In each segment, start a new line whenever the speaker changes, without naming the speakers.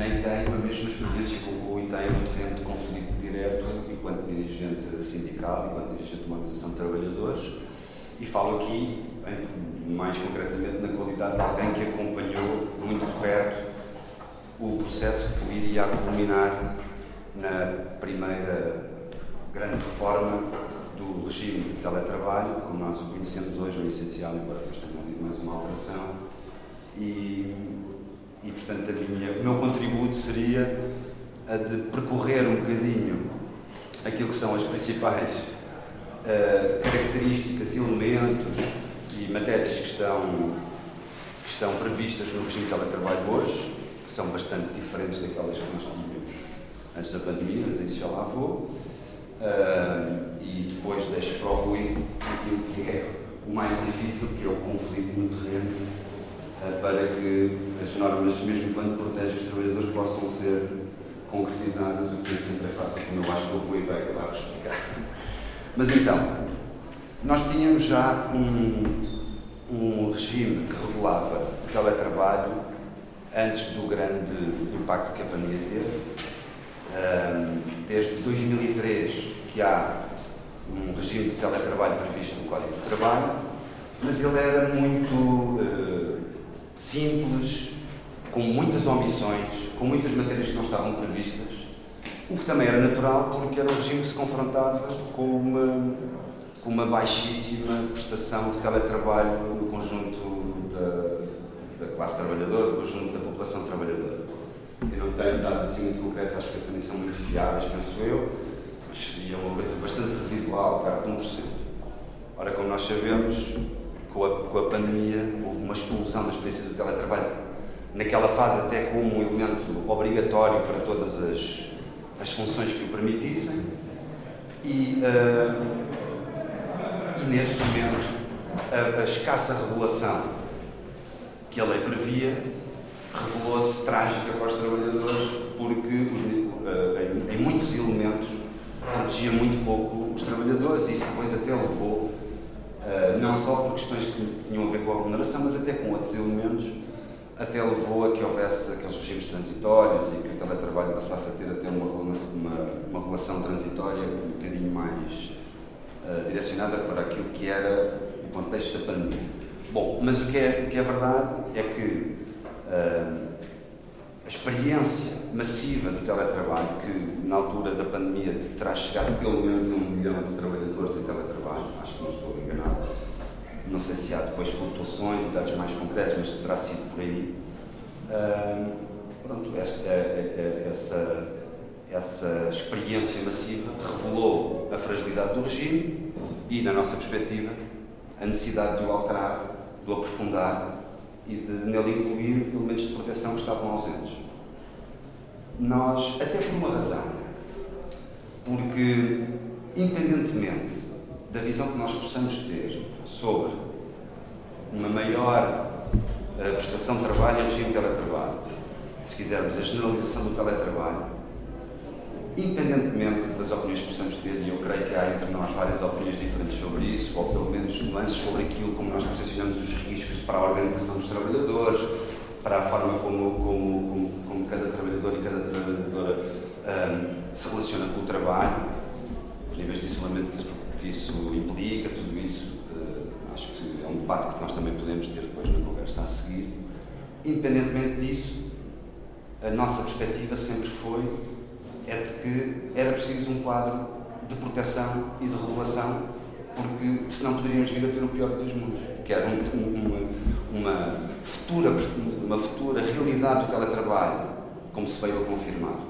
nem tenho a mesma experiência que o Rui tem no terreno de conflito direto enquanto dirigente sindical, enquanto dirigente de uma organização de trabalhadores, e falo aqui, mais concretamente, na qualidade de alguém que acompanhou muito de perto o processo que viria a culminar na primeira grande reforma do regime de teletrabalho, como nós o conhecemos hoje, é essencial, embora depois tenha havido mais uma alteração. E, e portanto, minha, o meu contributo seria a de percorrer um bocadinho aquilo que são as principais uh, características, elementos e matérias que estão, que estão previstas no regime de teletrabalho hoje, que são bastante diferentes daquelas que nós tínhamos antes da pandemia, mas isso já lá vou. Uh, e depois deixo para o Rui aquilo que é o mais difícil, que é o conflito no terreno, uh, para que as normas, mesmo quando protegem os trabalhadores, possam ser concretizadas, o que sempre é fácil, como eu acho que o Rui vai acabar de explicar. Mas então, nós tínhamos já um, um regime que regulava o teletrabalho antes do grande impacto que a pandemia teve desde 2003 que há um regime de teletrabalho previsto no Código do Trabalho, mas ele era muito uh, simples, com muitas omissões, com muitas matérias que não estavam previstas, o que também era natural porque era um regime que se confrontava com uma, com uma baixíssima prestação de teletrabalho no conjunto da, da classe trabalhadora, no conjunto da população trabalhadora. Eu não tenho dados assim muito concretos, acho que também são muito fiáveis, penso eu, mas é uma coisa bastante residual, perto de 1%. Ora, como nós sabemos, com a, com a pandemia houve uma explosão da experiência do teletrabalho, naquela fase até como um elemento obrigatório para todas as, as funções que o permitissem, e, uh, e nesse momento a, a escassa regulação que a lei previa revelou-se trágica para os trabalhadores porque, eh, em, muitos elementos, protegia muito pouco os trabalhadores e isso depois até levou, eh, não só por questões que tinham a ver com a remuneração, mas até com outros elementos, até levou a que houvesse aqueles regimes transitórios e que o teletrabalho passasse a ter até uma, uma, uma relação transitória um bocadinho mais uh, direcionada para aquilo que era o contexto da pandemia. Bom, mas o que é, o que é verdade é que a experiência massiva do teletrabalho, que na altura da pandemia terá chegado pelo menos a um milhão de trabalhadores em teletrabalho, acho que não estou enganado. Não sei se há depois flutuações e dados mais concretos, mas terá sido por aí. pronto, esta, é, é, é, essa, essa experiência massiva revelou a fragilidade do regime e, na nossa perspectiva, a necessidade de o alterar, de o aprofundar e de nele incluir elementos de proteção que estavam ausentes. Nós, até por uma razão, porque, independentemente da visão que nós possamos ter sobre uma maior uh, prestação de trabalho em regime teletrabalho, se quisermos a generalização do teletrabalho, independentemente das opiniões que possamos ter, e eu creio que há entre nós várias opiniões diferentes sobre isso, ou pelo menos nuances sobre aquilo como nós posicionamos os riscos para a organização dos trabalhadores, para a forma como, como, como, como cada trabalhador e cada trabalhadora um, se relaciona com o trabalho, os níveis de isolamento que isso, que isso implica, tudo isso, acho que é um debate que nós também podemos ter depois na conversa a seguir. Independentemente disso, a nossa perspectiva sempre foi é de que era preciso um quadro de proteção e de regulação, porque senão poderíamos vir a ter o pior dos mundos, que era um, uma, uma, futura, uma futura realidade do teletrabalho, como se veio a confirmar,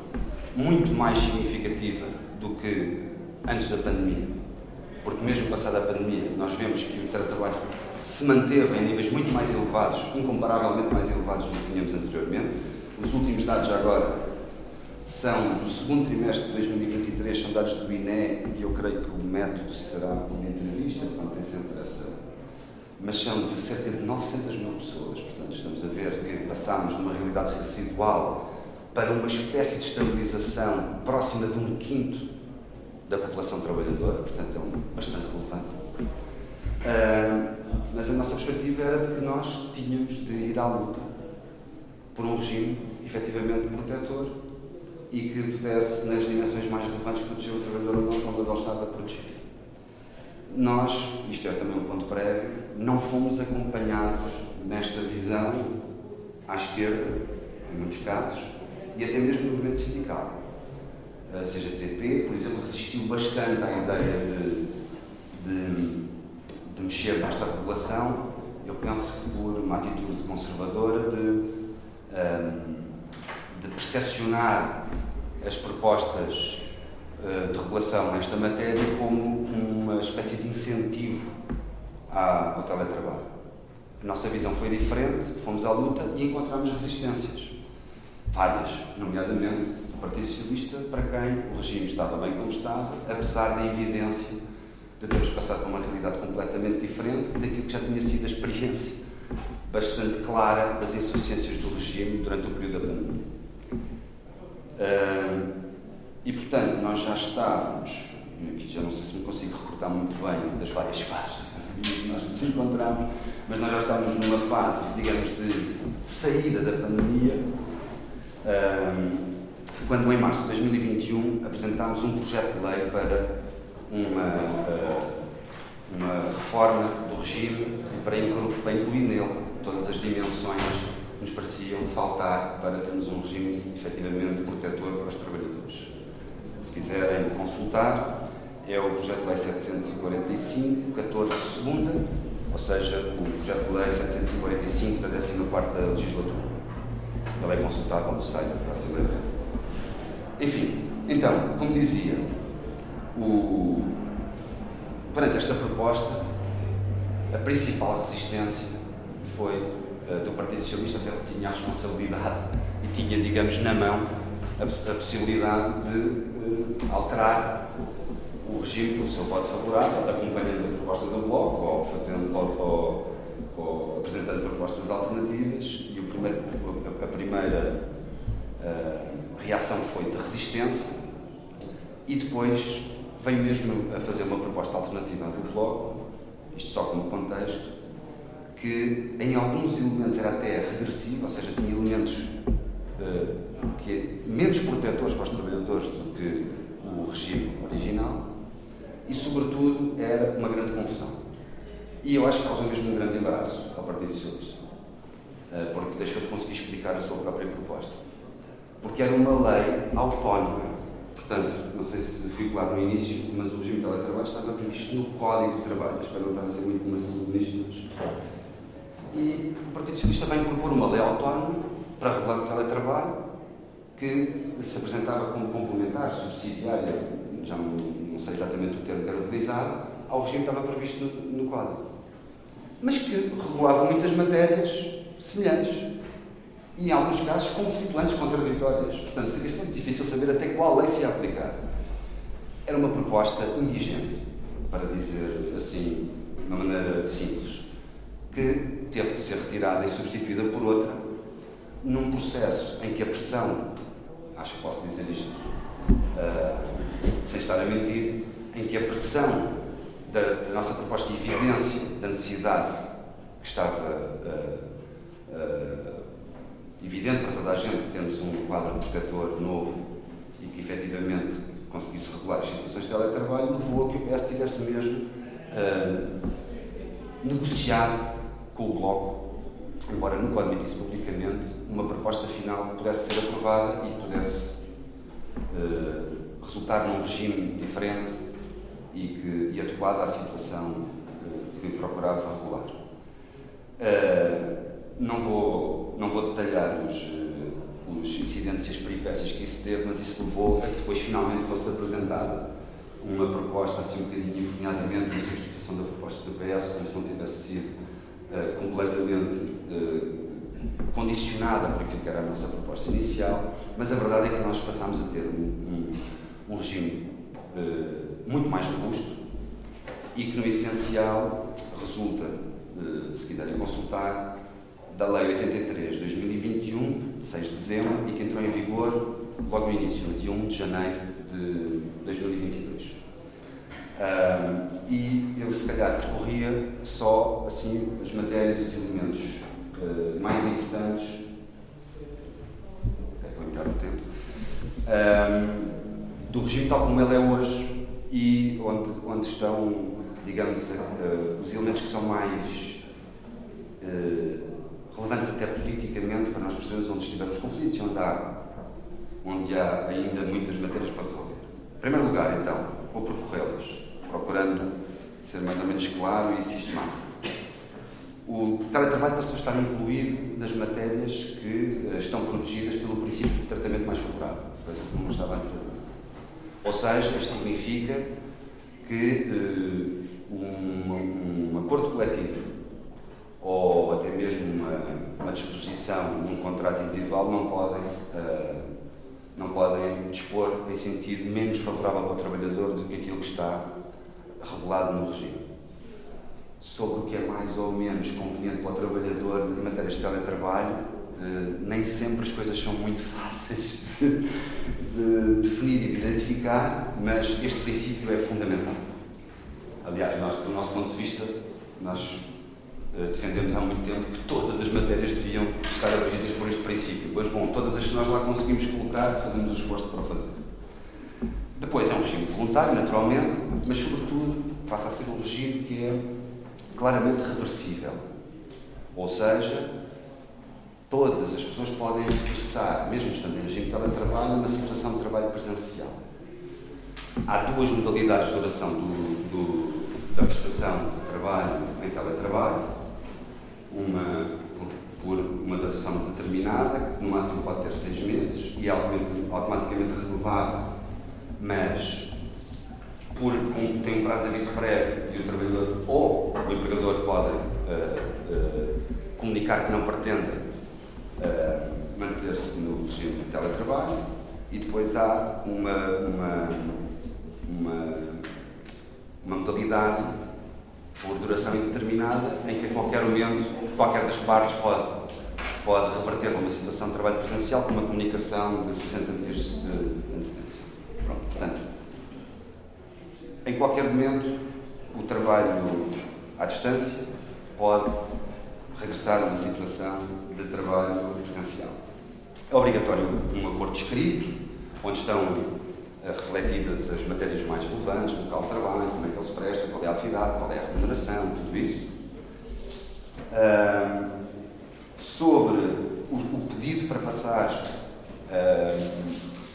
muito mais significativa do que antes da pandemia. Porque mesmo passada a pandemia, nós vemos que o teletrabalho se manteve em níveis muito mais elevados, incomparavelmente mais elevados do que tínhamos anteriormente. Os últimos dados agora são do segundo trimestre de 2023, são dados do INE, e eu creio que o método será uma entrevista, portanto tem sempre essa. Mas são de cerca de 900 mil pessoas, portanto estamos a ver que passámos de uma realidade residual para uma espécie de estabilização próxima de um quinto da população trabalhadora, portanto é um, bastante relevante. Uh, mas a nossa perspectiva era de que nós tínhamos de ir à luta por um regime efetivamente protetor e que pudesse, nas dimensões mais relevantes, proteger o trabalhador onde ele estava protegido. Nós, isto é também um ponto prévio, não fomos acompanhados nesta visão à esquerda, em muitos casos, e até mesmo no movimento sindical. A CGTP, por exemplo, resistiu bastante à ideia de, de, de mexer nesta regulação, eu penso por uma atitude conservadora de de percepcionar as propostas eh, de regulação nesta matéria como uma espécie de incentivo ao teletrabalho. A nossa visão foi diferente, fomos à luta e encontramos resistências. Várias, nomeadamente do Partido Socialista, para quem o regime estava bem como estava, apesar da evidência de termos passado por uma realidade completamente diferente daquilo que já tinha sido a experiência bastante clara das insuficiências do regime durante o período da pandemia. E, portanto, nós já estávamos, aqui já não sei se me consigo recordar muito bem das várias fases que nós nos encontramos, mas nós já estávamos numa fase, digamos, de saída da pandemia, quando em março de 2021 apresentámos um projeto de lei para uma, uh, uma reforma do regime para incluir, para incluir nele todas as dimensões que nos pareciam faltar para termos um regime efetivamente protetor para os trabalhadores. Se quiserem consultar, é o projeto de lei 745, 14 segunda, ou seja, o projeto de lei 745 da 14ª legislatura. Ele é consultável no site da Assembleia Enfim, então, como dizia, o... perante esta proposta, a principal resistência foi uh, do Partido Socialista, até que tinha a responsabilidade e tinha, digamos, na mão a, a possibilidade de uh, alterar o regime pelo seu voto favorável, acompanhando a proposta do Bloco ou, fazendo, ou, ou, ou apresentando propostas alternativas. E o primeiro, a, a primeira uh, reação foi de resistência e depois veio mesmo a fazer uma proposta alternativa do Bloco, isto só como contexto, que em alguns elementos era até regressivo, ou seja, tinha elementos uh, que, menos protetores para os trabalhadores do que o regime original e, sobretudo, era uma grande confusão. E eu acho que causou mesmo um grande embaraço ao Partido Socialista, uh, porque deixou de conseguir explicar a sua própria proposta. Porque era uma lei autónoma. Portanto, não sei se fui claro no início, mas o regime de teletrabalho estava previsto no Código de Trabalho. Espero não estar a ser muito mas e o Partido Socialista vai propor uma lei autónoma para regular o teletrabalho que se apresentava como complementar, subsidiária, já não, não sei exatamente o termo que era utilizado, ao regime que estava previsto no, no quadro. Mas que regulava muitas matérias semelhantes e, em alguns casos, conflituantes, contraditórias. Portanto, seria sempre difícil saber até qual lei se ia aplicar. Era uma proposta indigente, para dizer assim, de uma maneira simples que teve de ser retirada e substituída por outra, num processo em que a pressão, acho que posso dizer isto uh, sem estar a mentir, em que a pressão da, da nossa proposta e evidência da necessidade que estava uh, uh, evidente para toda a gente termos um quadro protetor novo e que efetivamente conseguisse regular as situações de teletrabalho, levou a que o PS tivesse mesmo negociado com o Bloco, embora nunca admitisse publicamente, uma proposta final que pudesse ser aprovada e pudesse uh, resultar num regime diferente e, que, e adequado à situação que, que procurava regular. Uh, não, vou, não vou detalhar os, uh, os incidentes e as peripécias que isso teve, mas isso levou a que depois finalmente fosse apresentada uma proposta, assim um bocadinho enfunhadamente, de substituição da proposta do PS, como se não tivesse sido uh, completamente uh, condicionada por aquilo que era a nossa proposta inicial, mas a verdade é que nós passámos a ter um, um, um regime uh, muito mais robusto e que, no essencial, resulta, se quiserem consultar, da Lei 83 de 2021, de 6 de dezembro, e que entrou em vigor logo no início, no dia 1 de janeiro de 2022. Um, e eu, se calhar, percorria só assim as matérias e os elementos uh, mais importantes. Okay, vou evitar o tempo. Um, do regime tal como ele é hoje e onde, onde estão, digamos, uh, os elementos que são mais. Uh, relevantes até politicamente para nós percebermos onde estiveram os conflitos e onde há, onde há ainda muitas matérias para resolver. Em primeiro lugar, então, vou percorrê-los, procurando ser mais ou menos claro e sistemático. O teletrabalho passou a estar incluído nas matérias que uh, estão protegidas pelo princípio de tratamento mais favorável, coisa que não estava anteriormente. Ou seja, isto significa que uh, um, um, acordo coletivo ou até mesmo uma, uma disposição, um contrato individual não podem, uh, não podem dispor em sentido menos favorável para o trabalhador do que aquilo que está regulado no regime. Sobre o que é mais ou menos conveniente para o trabalhador em matérias de teletrabalho, uh, nem sempre as coisas são muito fáceis de, de definir e de identificar, mas este princípio é fundamental. Aliás, nós, do nosso ponto de vista, nós defendemos há muito tempo que todas as matérias deviam estar abrangidas por este princípio. Pois, bom, todas as que nós lá conseguimos colocar, fazemos o esforço para fazer. Depois é um regime voluntário, naturalmente, mas, sobretudo, passa a ser um regime que é claramente reversível. Ou seja, todas as pessoas podem regressar, mesmo estando em regime de teletrabalho, numa situação de trabalho presencial. Há duas modalidades de duração do, do, da prestação de trabalho em teletrabalho. Uma por, uma duração determinada, que no máximo pode ter seis meses e é automaticamente renovável, mas por, tem um prazo de aviso prévio e o trabalhador ou o empregador pode uh, uh, comunicar que não pretende uh, manter-se no regime de teletrabalho e depois há uma, uma, uma, uma modalidade por duração indeterminada em que a qualquer momento qualquer das partes pode, pode reverter uma situação de trabalho presencial com uma comunicação de 60 dias de antecedência. Pronto, portanto, em qualquer momento o trabalho à distância pode regressar a uma situação de trabalho presencial. É obrigatório um acordo escrito, onde estão refletidas as matérias mais relevantes, local de trabalho, como é que ele se presta, qual é a atividade, qual é a remuneração, tudo isso. Uh, sobre o, o, pedido para passar uh,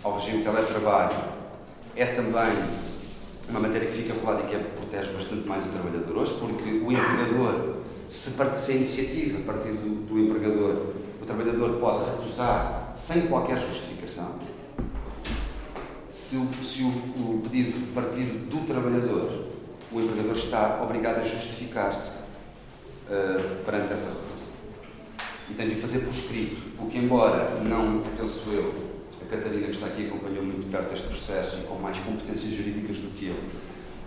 ao regime de teletrabalho, é também uma matéria que fica rolada e que protege bastante mais o trabalhador hoje, porque o empregador se, se a iniciativa a partir do, do empregador, o trabalhador pode recusar sem qualquer justificação. Se o, se o, o pedido partir do trabalhador, o empregador está obrigado a justificar-se uh, perante essa recusa. E tem de fazer por escrito, o que, embora não, penso eu, a Catarina que está aqui acompanhou muito perto este processo e com mais competências jurídicas do que eu,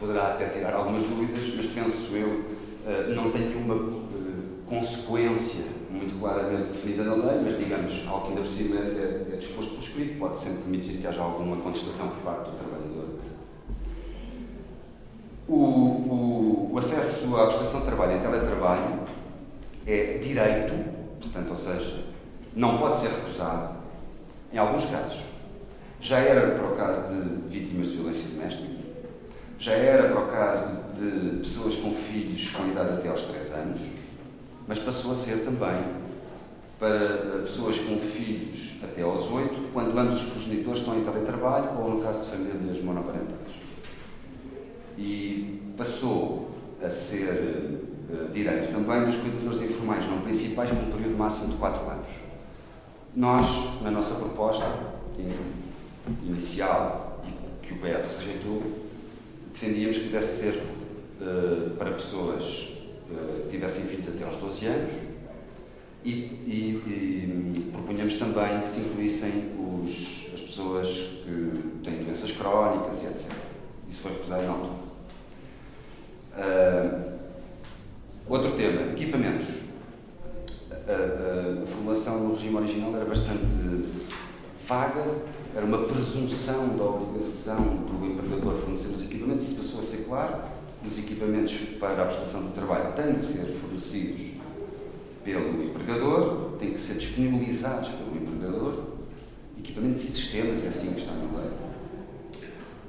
poderá até tirar algumas dúvidas, mas penso eu eh, não tem nenhuma uh, consequência muito claramente definida na lei, mas digamos, algo que ainda por cima é, é, disposto por escrito, pode sempre permitir que haja alguma contestação por parte do trabalhador, etc. O, o, o, acesso à prestação de trabalho em teletrabalho é direito, portanto, ou seja, não pode ser recusado, em alguns casos. Já era para o caso de vítimas de violência doméstica, já era para o caso de pessoas com filhos com idade até aos 3 anos, mas passou a ser também para eh, pessoas com filhos até aos 8, quando ambos os progenitores estão em teletrabalho ou no caso de famílias monoparentais. E passou a ser uh, direito também dos cuidadores informais não principais por um período máximo de 4 anos. Nós, na nossa proposta inicial, que o PS rejeitou, defendíamos que desse ser uh, para pessoas tivessem filhos até aos 12 anos e, e, e propunhamos também que se incluíssem os, as pessoas que têm doenças crónicas e etc. Isso foi recusado na altura. Uh, outro tema, equipamentos. A, a, a formulação no regime original era bastante vaga era uma presunção da obrigação do empregador fornecer os equipamentos, isso passou a ser claro. Os equipamentos para a prestação do trabalho têm de ser fornecidos pelo empregador, têm que ser disponibilizados pelo empregador, equipamentos e sistemas, é assim que está na lei.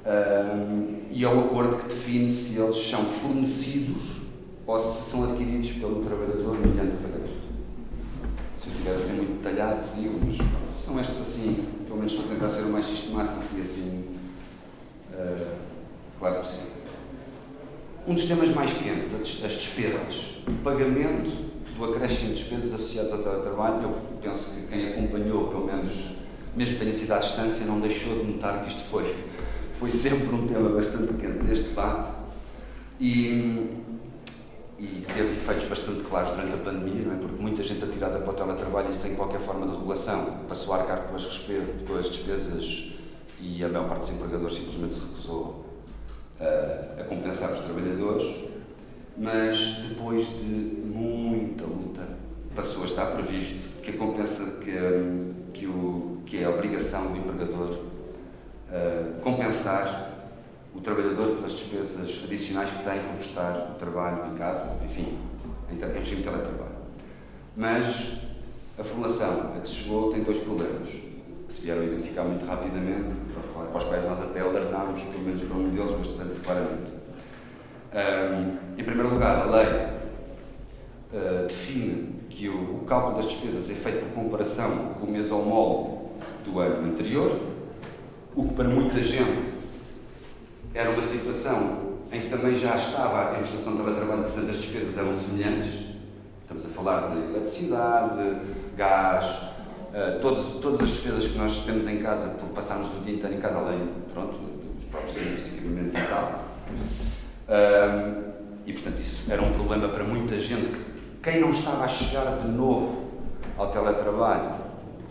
Um, e é o acordo que define se eles são fornecidos ou se são adquiridos pelo trabalhador mediante pagamento. Se eu estiver a ser muito detalhado, digo, mas são estes assim, pelo menos estou a tentar ser o mais sistemático e assim, uh, claro que sim. Um dos temas mais quentes, as despesas. O pagamento do acréscimo de despesas associadas ao teletrabalho, eu penso que quem acompanhou, pelo menos, mesmo que tenha sido à distância, não deixou de notar que isto foi, foi sempre um tema bastante quente deste debate e, e teve efeitos bastante claros durante a pandemia, não é? porque muita gente atirada para o teletrabalho e sem qualquer forma de regulação passou a arcar com as, com as despesas e a maior parte dos empregadores simplesmente se recusou a, compensar os trabalhadores, mas depois de muita luta passou a estar previsto que a compensa que, que, o, que é a obrigação do empregador uh, compensar o trabalhador pelas despesas adicionais que tem por prestar trabalho em casa, enfim, em, em regime de teletrabalho. Mas a formulação a que se chegou tem dois problemas que se vieram identificar muito rapidamente, para os quais nós até alertámos, pelo menos para um deles, bastante claramente. Um, em primeiro lugar, a lei uh, define que o, o, cálculo das despesas é feito por comparação com o mês homólogo do ano anterior, o que para muita gente era uma situação em que também já estava a prestação de trabalho, portanto as despesas eram semelhantes. Estamos a falar de eletricidade, gás, Uh, todas, as despesas que nós temos em casa por passarmos o dia inteiro em casa, além pronto, dos próprios equipamentos e tal. Uh, e portanto, isso era um problema para muita gente. Quem não estava a chegar de novo ao teletrabalho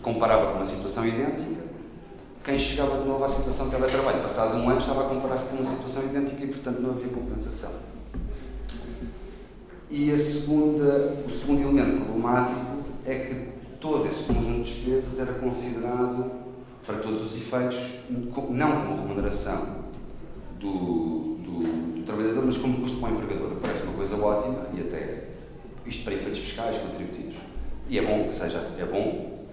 comparava com uma situação idêntica. Quem chegava de novo à situação de teletrabalho, passado um ano, estava a comparar-se com uma situação idêntica e, portanto, não havia compensação. E a segunda, o segundo elemento problemático é que todo esse conjunto de despesas era considerado, para todos os efeitos, não como remuneração do, do, do trabalhador, mas como custo para o empregador. Parece uma coisa ótima e até isto para efeitos fiscais, contributivos. E é bom que seja assim, é bom,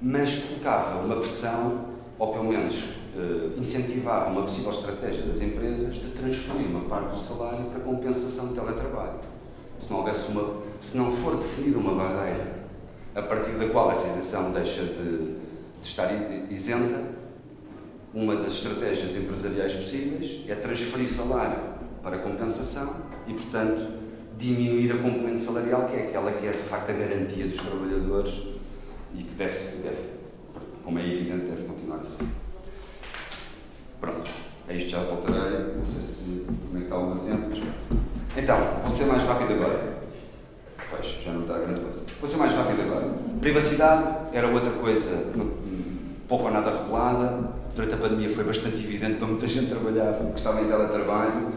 mas colocava uma pressão, ou pelo menos uh, incentivava uma possível estratégia das empresas de transferir uma parte do salário para compensação de teletrabalho. Se não houvesse uma, se não for definida uma barreira a partir da qual essa isenção deixa de, de estar isenta, uma das estratégias empresariais possíveis é transferir salário para compensação e, portanto, diminuir a componente salarial, que é aquela que é de facto a garantia dos trabalhadores e que deve, deve como é evidente, deve continuar a ser. Pronto, a isto já voltarei, não sei se como é que está o meu tempo. Então, vou ser mais rápido agora. Pois, já não está grande coisa. Vou ser mais rápido agora. Privacidade era outra coisa pouco ou nada regulada. Durante a pandemia foi bastante evidente para muita gente trabalhar, que estava em teletrabalho,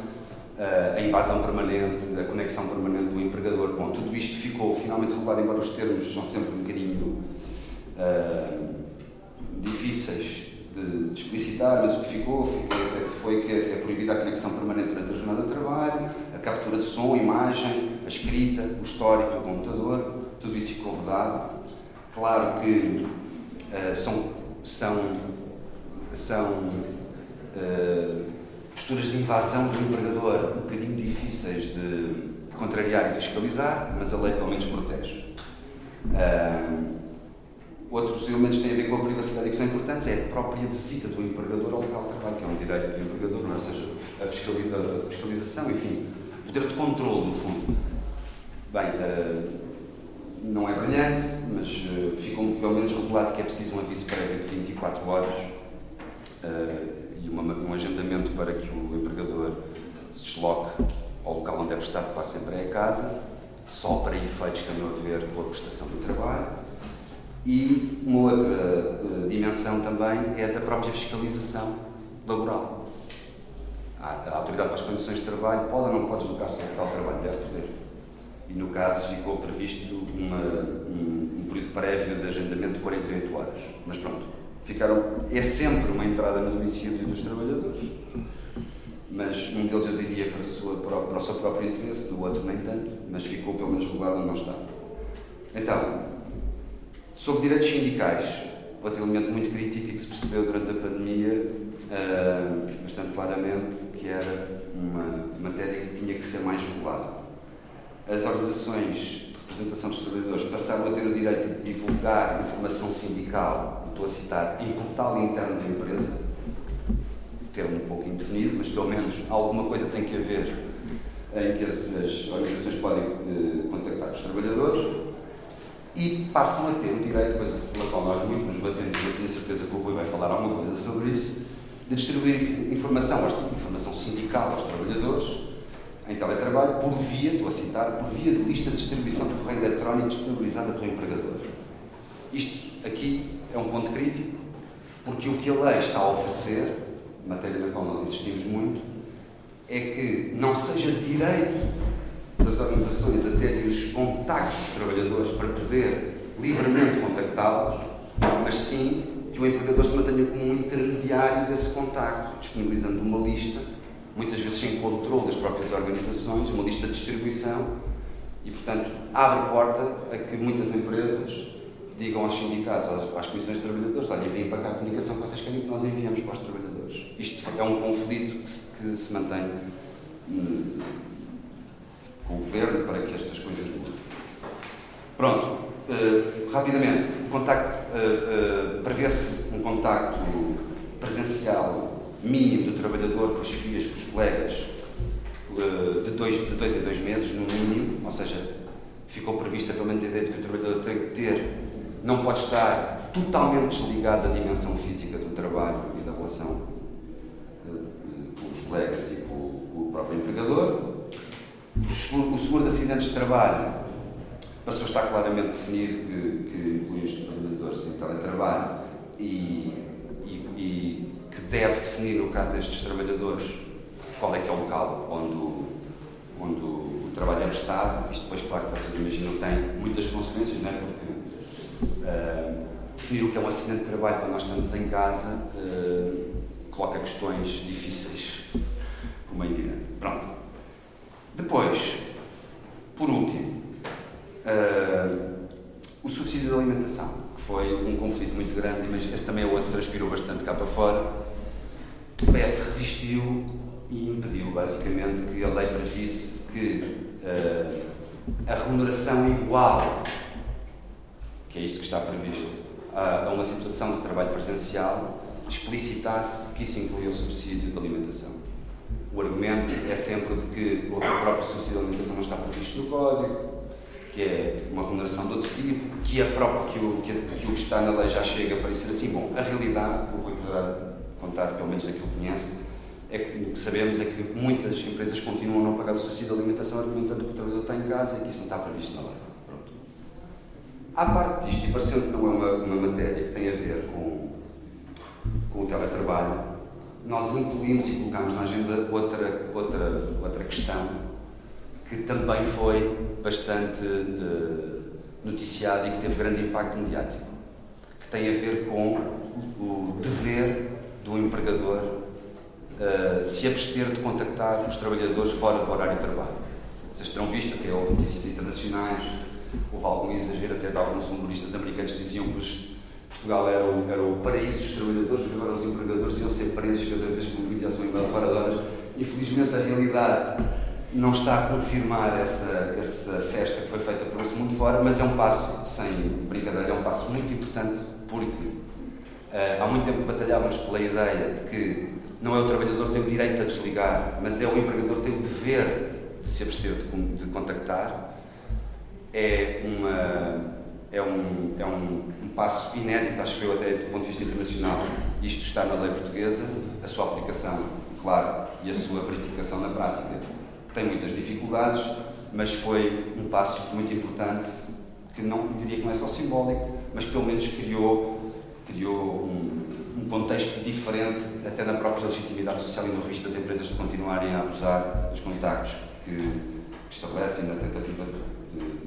eh, a invasão permanente, a conexão permanente do empregador. Bom, tudo isto ficou finalmente regulado, embora os termos são sempre um bocadinho uh, difíceis de, de, explicitar, mas o que ficou, ficou foi que é proibida a conexão permanente durante a jornada de trabalho, a captura de som, imagem, a escrita, o histórico do computador, tudo isso ficou vedado. Claro que uh, são, são, são uh, posturas de invasão do empregador um bocadinho difíceis de contrariar e de fiscalizar, mas a lei pelo menos protege. Uh, Outros elementos têm a ver com a privacidade que são importantes, é a própria visita do empregador ao local de trabalho, que é um direito do empregador, é? ou seja, a fiscalização, enfim, o poder de controle, no fundo. Bem, uh, não é brilhante, mas uh, ficou pelo menos regulado que é preciso um aviso prévio de 24 horas uh, e uma, um agendamento para que o empregador se desloque ao local onde é prestado, quase sempre é a casa, só para efeitos que tenham a ver com a prestação do trabalho e uma outra uh, dimensão também é da própria fiscalização laboral. A, a Autoridade para as Condições de Trabalho pode ou não pode deslocar-se ao local de trabalho, deve poder. E no caso ficou previsto uma, um, um, período prévio de agendamento de 48 horas. Mas pronto, ficaram, é sempre uma entrada no domicílio dos trabalhadores. Mas um deles eu diria para, sua, para o seu próprio interesse, do outro nem tanto, mas ficou pelo menos regulado onde não está. Então, Sobre direitos sindicais, outro elemento muito crítico e que se percebeu durante a pandemia uh, bastante claramente, que era uma matéria que tinha que ser mais regulada. As organizações de representação dos trabalhadores passaram a ter o direito de divulgar informação sindical, estou a citar, em portal interno da empresa, termo um pouco indefinido, mas pelo menos alguma coisa tem que haver em que as, as organizações podem uh, contactar os trabalhadores e passam a ter o direito, coisa pela qual nós muito nos batemos, eu tenho certeza que o Rui vai falar alguma coisa sobre isso, de distribuir informação, informação sindical aos trabalhadores em teletrabalho por via, estou a citar, por via de lista de distribuição de correio eletrónico disponibilizada pelo empregador. Isto aqui é um ponto crítico, porque o que a lei está a oferecer, matéria na qual nós insistimos muito, é que não seja direito das organizações a terem os contactos dos trabalhadores para poder livremente contactá-los, mas sim que o empregador se mantenha como um intermediário desse contacto, disponibilizando uma lista, muitas vezes sem controle das próprias organizações, uma lista de distribuição e, portanto, abre porta a que muitas empresas digam aos sindicatos, às, às comissões de trabalhadores, olha, enviem para cá a comunicação que vocês querem que nós enviamos para os trabalhadores. Isto é um conflito que se, que se mantém hum, com o governo para que estas coisas mudem. Pronto, uh, rapidamente, contacto, uh, uh, prevê-se um contacto presencial mínimo do trabalhador com os FIAs, com os colegas, de dois, de dois a dois meses, no mínimo, ou seja, ficou prevista pelo menos a ideia de que o trabalhador tem que ter, não pode estar totalmente desligado da dimensão física do trabalho e da relação com os colegas e com o próprio empregador, o seguro de acidentes de trabalho passou a estar claramente definido que, que inclui os trabalhadores em teletrabalho e, e, e, deve definir, no caso destes trabalhadores, qual é que é o local onde o, onde o trabalho é prestado. Isto depois, claro que vocês imaginam, tem muitas consequências, não é? Porque uh, definir o que é um acidente de trabalho quando nós estamos em casa uh, coloca questões difíceis, como é evidente. Pronto. Depois, por último, uh, o subsídio de alimentação, que foi um conflito muito grande, mas esse também é outro transpirou bastante cá para fora. O PS resistiu e impediu, basicamente, que a lei previsse que uh, a remuneração igual, que é isto que está previsto, a, a uma situação de trabalho presencial, explicitasse que isso incluía o subsídio de alimentação. O argumento é sempre de que o próprio subsídio de alimentação não está previsto no código, que é uma remuneração de outro tipo, que, a própria, que, o, que, que o que está na lei já chega para ser assim. Bom, a realidade, o Rui poderá contar, pelo menos daquilo que conhece, é que o que sabemos é que muitas empresas continuam a não pagar o subsídio de alimentação, argumentando que o trabalhador está em casa e que isso não está previsto na lei. Pronto. À parte disto, e parecendo que não é uma, uma matéria que tem a ver com, com o teletrabalho, nós incluímos e colocámos na agenda outra, outra, outra questão que também foi bastante uh, noticiada e que teve grande impacto mediático, que tem a ver com o dever do empregador uh, se abster de contactar os trabalhadores fora do horário de trabalho. Vocês terão visto que houve notícias internacionais, houve algum exagero até de alguns humoristas americanos que diziam que Portugal era o, era o paraíso dos trabalhadores, agora os empregadores iam ser presos cada vez que um e-mail fora de horas. Infelizmente, a realidade não está a confirmar essa, essa festa que foi feita por esse mundo fora, mas é um passo, sem brincadeira, é um passo muito importante porque há muito tempo batalhávamos pela ideia de que não é o trabalhador que tem o direito a desligar, mas é o empregador que tem o dever de se abster de, de contactar. É uma é um, é um, um, passo inédito, acho que eu até do ponto de vista internacional. Isto está na lei portuguesa, a sua aplicação, claro, e a sua verificação na prática tem muitas dificuldades, mas foi um passo muito importante que não diria que não é só simbólico, mas pelo menos criou, criou um, um contexto diferente até na própria legitimidade social e no risco das empresas de continuarem a abusar dos contactos que estabelecem na tentativa de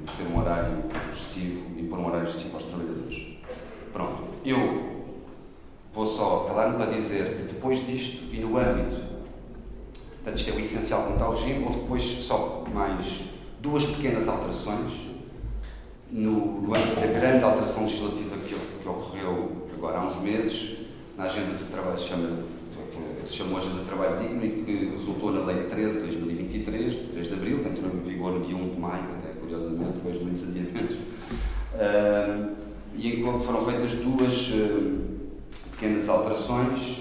de ter um horário excessivo e pôr um horário excessivo aos trabalhadores. Pronto, eu vou só calar-me para dizer que depois disto e no âmbito, portanto, isto é o essencial como está o regime, houve depois só mais duas pequenas alterações no, no âmbito da grande alteração legislativa que, que ocorreu agora há uns meses, na agenda de trabalho, chama, se chamou Agenda de Trabalho Digno e que resultou na Lei 13 de 2023, de 3 de Abril, que entrou em vigor no dia 1 de maio, até curiosamente, depois de muitos adiamentos. E que foram feitas duas uh, pequenas alterações.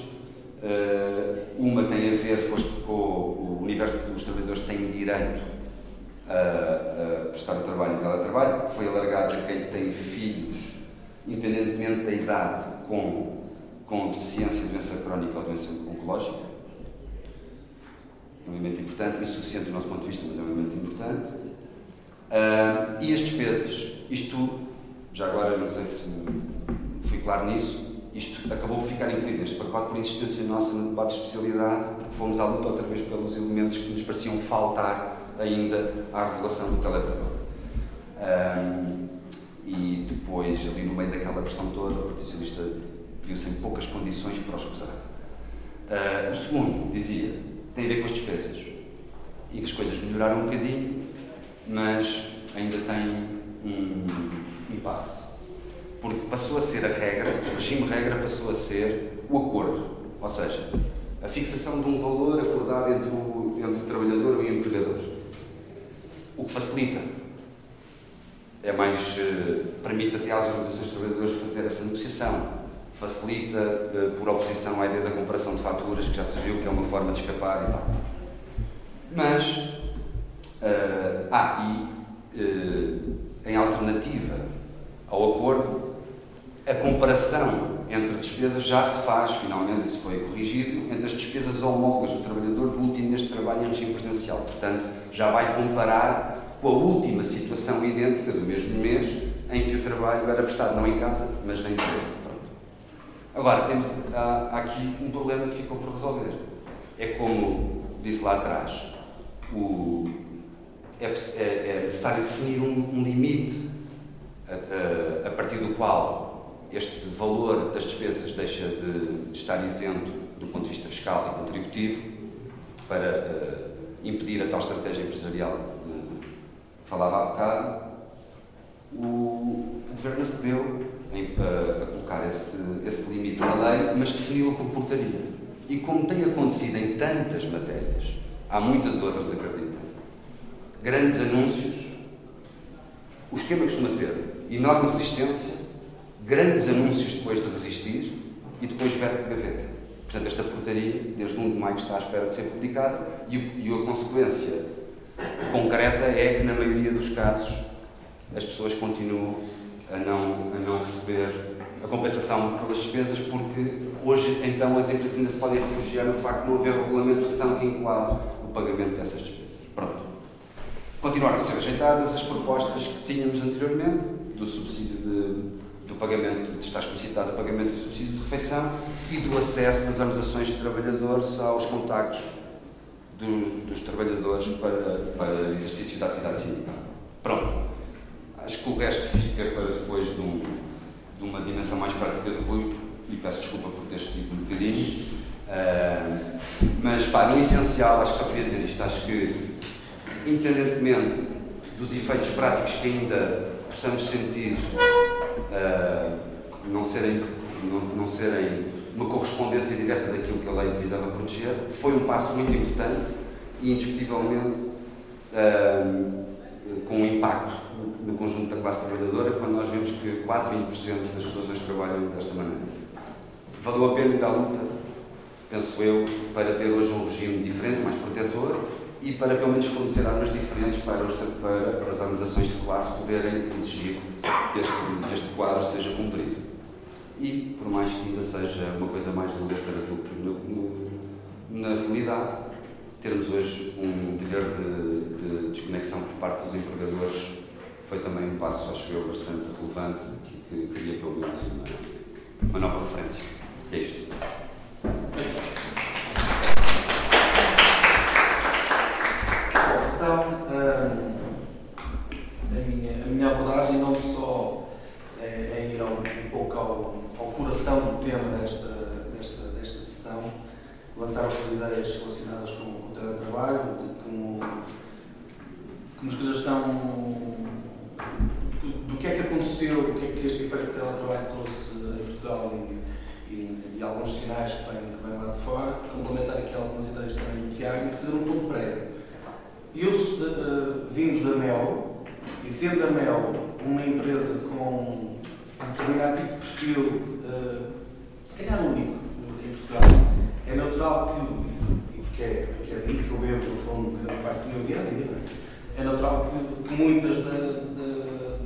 Uh, uma tem a ver com, com o universo dos trabalhadores que têm direito a, a prestar o trabalho em teletrabalho, foi alargado a quem tem filhos, independentemente da idade, com, com deficiência, doença crónica ou doença oncológica. É um elemento importante, insuficiente do nosso ponto de vista, mas é um elemento importante. Uh, e as despesas, isto, já agora não sei se fui claro nisso, isto acabou por ficar incluído neste pacote por insistência nossa no debate de especialidade, porque fomos à luta outra vez pelos elementos que nos pareciam faltar ainda à regulação do teletrabalho. E depois, ali no meio daquela pressão toda, o Partido Socialista viu-se em poucas condições para os recusar. Uh, o segundo, dizia, tem a ver com as despesas. E que as coisas melhoraram um bocadinho, mas ainda tem um impasse. Porque passou a ser a regra, o regime regra passou a ser o acordo. Ou seja, a fixação de um valor acordado entre o, entre o trabalhador e o empregador o que facilita. É mais, uh, permite até às organizações de trabalhadores fazer essa negociação. Facilita, uh, por oposição à ideia da comparação de faturas, que já se viu que é uma forma de escapar e tal. Mas, uh, ah, e em alternativa ao acordo, a comparação entre despesas já se faz, finalmente isso foi corrigido, entre as despesas homólogas do trabalhador do último mês de trabalho em regime presencial. Portanto, já vai comparar com a última situação idêntica do mesmo mês em que o trabalho era prestado não em casa, mas na empresa. Pronto. Agora, temos, há, há, aqui um problema que ficou por resolver. É como disse lá atrás, o, é, é, é necessário definir um, um limite a, a, a partir do qual este valor das despesas deixa de, de, estar isento do ponto de vista fiscal e contributivo para uh, impedir a tal estratégia empresarial falava há bocado, o, Governo acedeu em, a, a, colocar esse, esse limite na lei, mas definiu-o por portaria. E como tem acontecido em tantas matérias, há muitas outras, acreditem, grandes anúncios, o esquema costuma ser enorme resistência, grandes anúncios depois de resistir e depois veto de gaveta. Portanto, esta portaria, desde 1 de maio, está à espera de ser publicada e, e a consequência concreta é que, na maioria dos casos, as pessoas continuam a não, a não receber a compensação pelas despesas, porque hoje, então, as empresas ainda se podem refugiar no facto de não haver regulamentação que enquadre o pagamento dessas despesas. Pronto. Continuaram a ser rejeitadas as propostas que tínhamos anteriormente, do subsídio de do pagamento, estar explicitado o pagamento do subsídio de refeição e do acesso das organizações de trabalhadores aos contactos do, dos trabalhadores para, para exercício da atividade sindical. Pronto. Acho que o resto fica para depois de, um, de uma dimensão mais prática do Rui e peço desculpa por ter escrito um bocadinho. Uh, mas, pá, no essencial, acho que só queria dizer isto. Acho que, independentemente dos efeitos práticos que ainda possamos sentir uh, não, serem, não, não serem uma correspondência direta daquilo que a lei visava proteger, foi um passo muito importante e indiscutivelmente uh, com um impacto no, conjunto da classe trabalhadora, quando nós vemos que quase 20% das pessoas hoje trabalham desta maneira. Valeu a pena ir à luta, penso eu, para ter hoje um regime diferente, mais protetor, e para pelo menos fornecer armas diferentes para, os, para, para as organizações de classe poderem exigir que este, este quadro seja cumprido. E, por mais que ainda seja uma coisa mais de letra do que no, no, na realidade, termos hoje um dever de, de, desconexão por parte dos empregadores foi também um passo, acho eu, bastante relevante que, que queria pelo menos uma, uma nova referência. É isto.
então hum, a, minha, a minha abordagem não só é, é ir ao, um pouco ao, ao coração do tema desta, desta, desta sessão, lançar algumas ideias relacionadas com, com o teletrabalho, de como, como as coisas estão, do, que é que aconteceu, o que é que este efeito de teletrabalho trouxe a Portugal e, e, e, alguns sinais que vêm, que vêm lá de fora, complementar aqui algumas ideias também do Tiago e fazer um ponto prévio. Eu, uh, vindo da MEL, e sendo a MEL uma empresa com um determinado tipo de perfil, uh, se calhar único em Portugal, é natural que, e porque é, porque é daí que eu bebo, no fundo, grande parte do meu dia a dia, é natural que, que muitas de, de,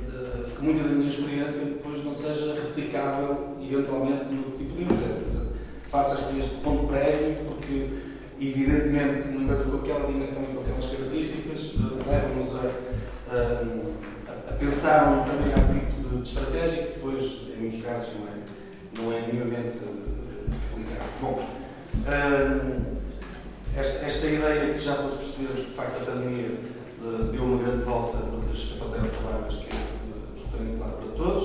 de, que muita da minha experiência depois não seja replicável eventualmente no tipo de empresa. faço este ponto prévio porque evidentemente uma empresa com aquela dimensão e com aquelas características uh, leva-nos a, a, a, pensar um determinado tipo de, de estratégia que depois, em muitos casos, não é, não é minimamente uh, replicável. Bom, um, esta, esta ideia que já todos percebemos, de facto, a pandemia uh, deu uma grande volta no que diz respeito ao teletrabalho, mas que é absolutamente claro para todos.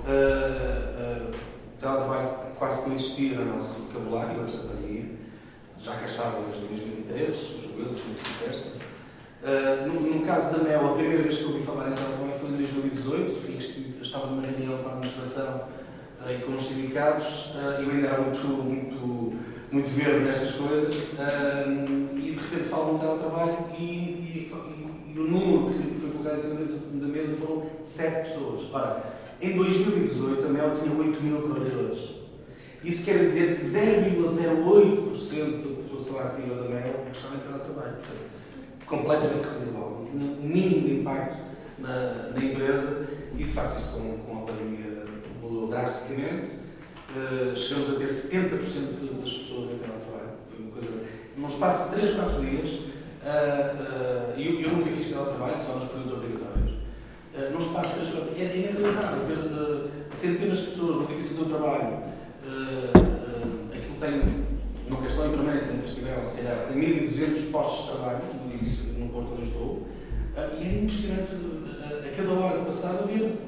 Uh, o teletrabalho quase que não existia no nosso vocabulário antes da pandemia, já cá estava desde 2023, julgo eu, a festa. Uh, no, no, caso da MEL, a primeira vez que eu ouvi falar em teletrabalho foi em 2018, eu estava numa reunião com a administração uh, e com os sindicatos, uh, eu ainda era muito, muito, muito verde nestas coisas, uh, e de repente falo no teletrabalho e, e, e o número que foi colocado em cima da mesa foram 7 pessoas. Ora, em 2018 a MEL tinha 8 mil trabalhadores. Isso quer dizer que 0,08% população ativa da MEL estava em teletrabalho. Completamente residual. Não tinha o mínimo de impacto na, na, empresa e, de facto, isso com, com a pandemia mudou drasticamente. Uh, chegamos a ter 70% das pessoas em teletrabalho. Foi uma coisa. Num espaço de 3, 4 dias, Uh, uh, eu, nunca fiz teletrabalho, só nos períodos obrigatórios. Uh, num espaço de transporte, é, é inacreditável uh, centenas de pessoas no edifício do trabalho. aquilo tem, não questão em permanência, nunca estiveram, se calhar, tem 1.200 postos de trabalho no edifício, no Porto onde eu estou. e é impressionante, a cada hora que passava, ver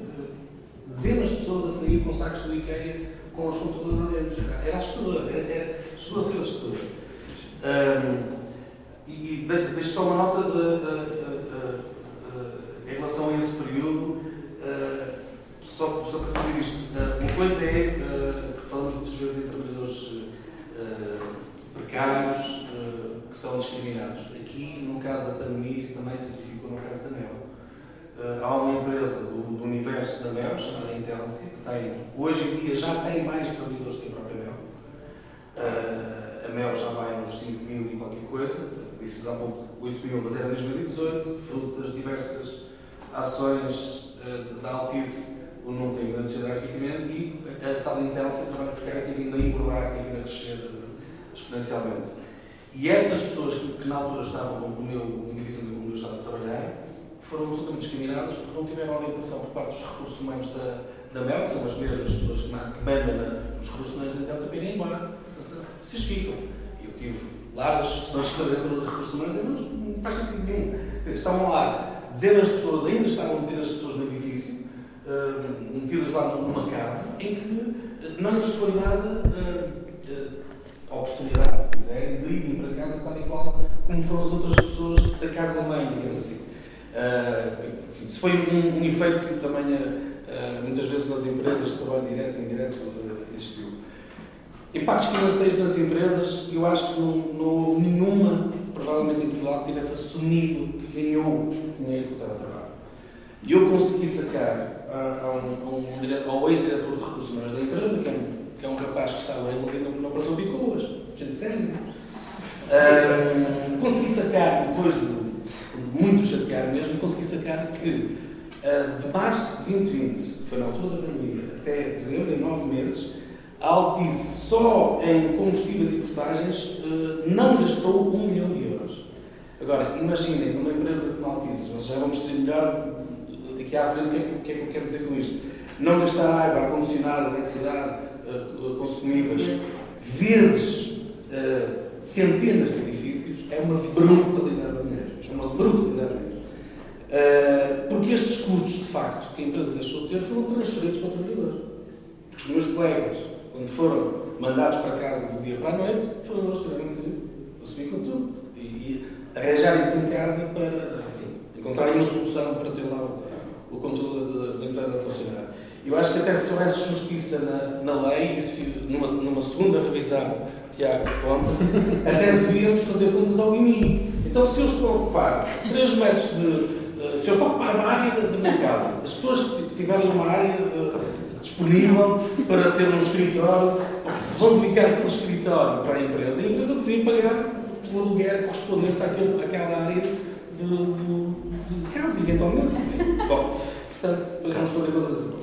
dezenas de pessoas a sair com sacos do IKEA com os computadores dentro. Era assustador, era, era, chegou a ser assustador. E deixo só uma nota de, de, de, em relação a esse período, uh, só, só para dizer isto. Uh, uma coisa é, uh, porque falamos muitas vezes em trabalhadores precários que são discriminados. Aqui, no caso da pandemia, isso também se verificou no caso da MEL. há uma empresa do, do, universo da MEL, chamada Intelsi, que tem, hoje em dia já tem mais trabalhadores que a própria MEL. a MEL já vai nos 5 mil e qualquer coisa disse há pouco 8 mil, mas era 2018, fruto das diversas ações uh, da Altice, o número tem descer drasticamente e a tal Intelsa trabalho precário tem vindo a engordar, tem vindo a crescer uh, exponencialmente. E essas pessoas que, que, na altura estavam no meu, no edifício onde eu estava a trabalhar foram absolutamente discriminadas porque não tiveram orientação por parte dos recursos humanos da, da MEL, que são as mesmas pessoas que, que mandam os recursos humanos da Intelsa para irem embora. Vocês ficam. Eu tive largas discussões sobre dentro dos recursos humanos, mas não faz sentido nenhum. Estavam lá dezenas de pessoas, ainda estavam dezenas de pessoas no edifício, uh, metidas lá numa cave, em que eh, não lhes foi dada uh, uh, a oportunidade, se quiserem, de irem para casa tal e qual como foram as outras pessoas da casa-mãe, digamos assim. enfim, isso foi um, um, efeito que também, muitas vezes nas empresas, trabalho direto e indireto, existiu. Impactos financeiros nas empresas, eu acho que não, não houve nenhuma, provavelmente em Portugal, que tivesse assumido que ganhou dinheiro com o teletrabalho. E eu consegui sacar a, a um, um, ao ex-diretor de recursos humanos da empresa, que é um, que é um rapaz que estava envolvido na Operação Bicoas, gente séria, uh, consegui sacar, depois de muito chatear mesmo, consegui sacar que uh, de março de 2020, que foi na altura da pandemia, até dezembro, em nove meses, a Altice, só em combustíveis e postagens, eh, não gastou um milhão de euros. Agora, imaginem, numa empresa como a Altice, vocês já vão perceber melhor daqui à frente o que, é, que, é que eu quero dizer com isto. Não gastar água, ar-condicionado, eletricidade, consumíveis, vezes eh, centenas de edifícios, é uma brutalidade de dinheiro. É uma brutalidade de dinheiro. Porque estes custos, de facto, que a empresa deixou de ter, foram transferidos para o trabalhador. Porque os meus colegas quando foram mandados para casa do dia para a noite, foram eles tiveram que assumir com tudo e, e arranjarem-se em casa para enfim, encontrarem uma solução para ter lá o, o controle da empresa a funcionar. Eu acho que até se houvesse justiça na, na lei, numa, numa segunda revisão, Tiago conta, até devíamos fazer contas ao IMI. Então, se eu estou a ocupar 3 metros de. Se eu estou a ocupar uma área minha casa, as pessoas que tiverem uma área uh, disponível para ter um escritório, se vão dedicar aquele escritório para a empresa, a empresa deveria pagar pelo aluguer correspondente àquele, àquela área de, de, de casa, eventualmente. Bom, portanto, vamos fazer contas assim.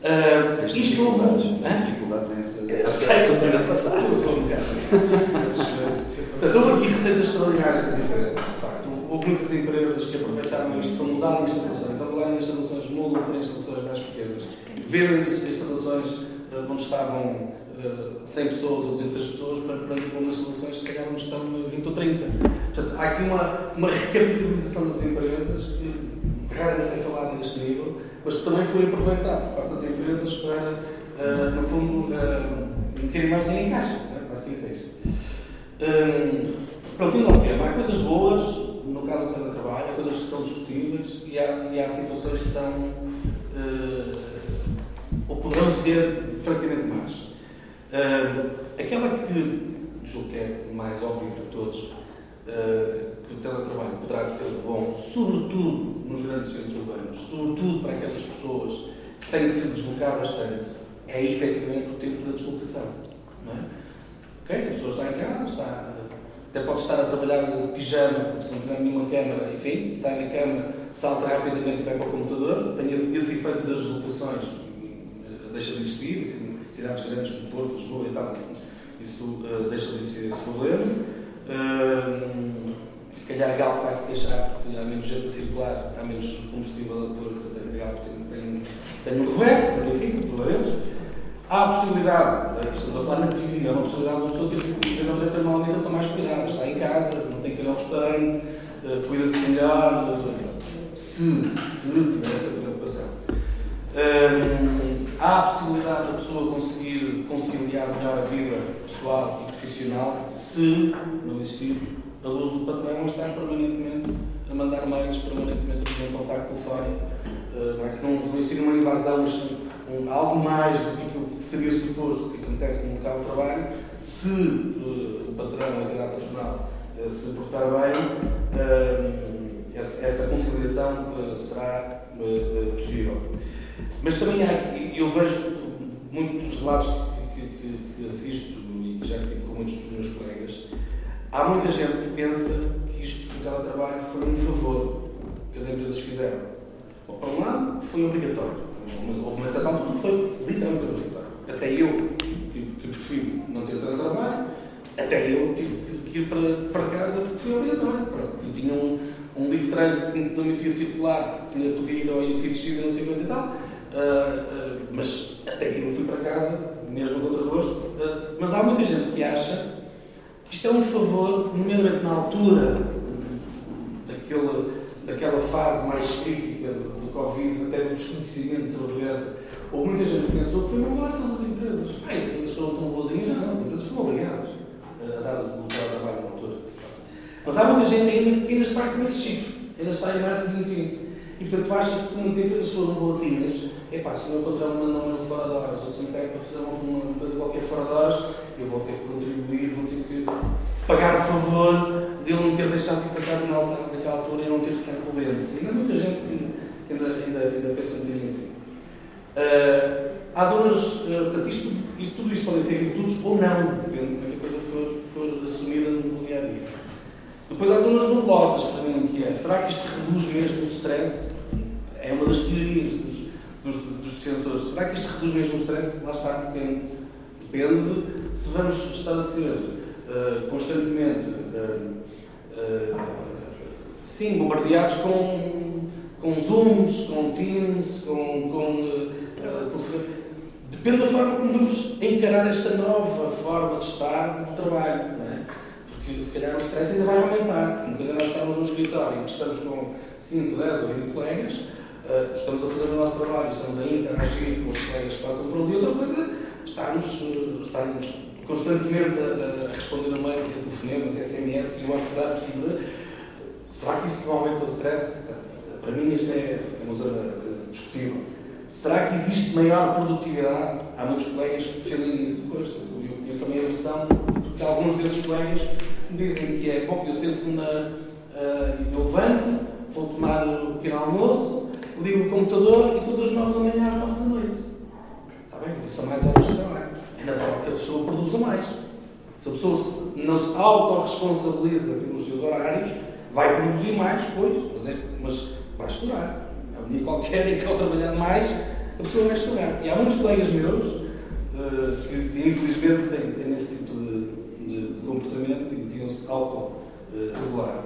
Uh, isto
dificuldades, houve. dificuldades em essa, essa, vida passada. Eu sou um bocado.
Portanto, houve aqui receitas extraordinárias das empresas, de facto. Houve muitas empresas que aproveitaram isto para mudar instalações. Ao mudar instalações, mudam para instalações mais pequenas. Vendem instalações uh, onde estavam uh, 100 pessoas ou 200 pessoas para, para umas instalações, se calhar, onde estão 20 ou 30. Portanto, há aqui uma, uma recapitalização das empresas que raramente é falado neste nível mas também foi aproveitado por parte das empresas para, uh, no fundo, uh, meterem mais dinheiro em caixa. Né? Basicamente é isto. Um, pronto, e não tema. Há coisas boas, no caso do teletrabalho, há coisas que são discutíveis e há, e há situações que são, uh, ou poderão ser, francamente más. Uh, aquela que julgo que é mais óbvia para todos, uh, que o teletrabalho poderá ter de bom, sobretudo nos grandes centros urbanos, sobretudo para aquelas pessoas que têm de se deslocar bastante, é efetivamente o tempo da deslocação. Não é? Ok? A pessoa está em casa, está, até pode estar a trabalhar de pijama, porque se não tiver nenhuma câmara, enfim, sai da cama, salta rapidamente e vai para o computador, tem esse, esse efeito das deslocações, deixa de existir, assim, cidades grandes como Porto, Lisboa e tal, isso, isso uh, deixa de existir esse problema. Uh, se calhar a Galp vai se queixar porque há menos gente a circular, há menos combustível a pôr, portanto a Galp tem, tem, tem um reverso, mas enfim, por Deus. Há a possibilidade, eh, estamos a falar na teoria, há uma possibilidade de uma pessoa ter, ter uma alimentação mais cuidada, está em casa, não tem que ir ao restaurante, uh, cuida-se melhor, se, se tiver essa preocupação. Um, há a possibilidade da pessoa conseguir conciliar melhor a vida pessoal e profissional se não existir a luz do patrão está permanentemente a mandar mails, permanentemente a fazer um contacto telefónico. Uh, não é? Se não, não existir uma invasão, um, algo mais do que aquilo que seria suposto que acontece no local de trabalho, se uh, o patrão, a entidade patronal, uh, se portar bem, essa, essa, conciliação será possível. Mas também há aqui, eu vejo muitos relatos que, que, que assisto e já tive com muitos dos meus colegas, Há muita gente que pensa que isto do teletrabalho foi um favor que as empresas fizeram. Por um lado, foi obrigatório. Houve uma certa altura que foi literalmente obrigatório. Até eu, que, que prefiro não ter teletrabalho, até eu tive que, ir para, para casa porque foi obrigatório. Pronto. Eu tinha um, um livre trânsito que me permitia circular, tinha que ir ao edifício X e não sei quanto e tal. Uh, uh, mas até eu fui para casa, mesmo contra gosto. Uh, mas há muita gente que acha isto é um favor, nomeadamente na altura daquele, daquela fase mais crítica do, do Covid, até do desconhecimento sobre a doença. Houve muita gente que pensou que foi uma relação das empresas. Ah, as empresas foram tão boazinhas, não, as empresas foram obrigadas a dar o trabalho na altura. Mas há muita gente ainda que ainda está com esse chip, ainda está em março de 2020. E portanto acha que como as empresas foram boazinhas, epá, se o meu patrão me mandar um fora de horas, ou se me pede para fazer uma, uma coisa qualquer fora de horas, eu vou ter que contribuir, vou ter que pagar o favor de ele me ter deixado ir para casa naquela altura e não ter ficado. E ainda há muita gente que ainda, ainda, ainda pensa um bocadinho assim. Uh, há zonas, uh, portanto, isto, isto, tudo isto podem ser virtudes ou não, depende de é que a coisa for, for assumida no dia a dia. Depois há zonas nebulosas para mim, que é, será que isto reduz mesmo o stress? É uma das teorias dos, dos, defensores. Será que isto reduz mesmo o stress? Lá está, depende. Depende se vamos estar a ser uh, constantemente uh, uh, sim, bombardeados com, com Zooms, com Teams, com. com depende da forma como vamos encarar esta nova forma de estar no trabalho. Não é? Porque se calhar o stress ainda vai aumentar. Uma coisa é nós estamos no escritório e estamos com 5, 10 ou 20 colegas, uh, estamos a fazer o nosso trabalho, estamos a interagir com os colegas que passam por ali. Outra coisa, estarmos, uh, estarmos constantemente a, a responder a mails, a telefonemas, SMS e WhatsApp. Será que isso aumenta o stress? Para mim, isto é uma discutível. Será que existe maior produtividade? Há muitos colegas que defendem isso. Pois, eu conheço também a versão, porque alguns desses colegas me dizem que é, bom, eu sento na. Uh, eu levanto, vou tomar o pequeno almoço, ligo o computador e estou das 9 da manhã às 9 da noite. Está bem, mas isso são mais horas de trabalho. É natural que a pessoa produza mais. Se a pessoa não se autorresponsabiliza pelos seus horários, vai produzir mais, pois, mas, é, mas vai estourar. É um dia qualquer em que ao trabalhar mais, a pessoa vai estourar. E há muitos colegas meus uh, que, que, infelizmente têm, têm esse tipo de, de, de comportamento e deviam-se auto-regular.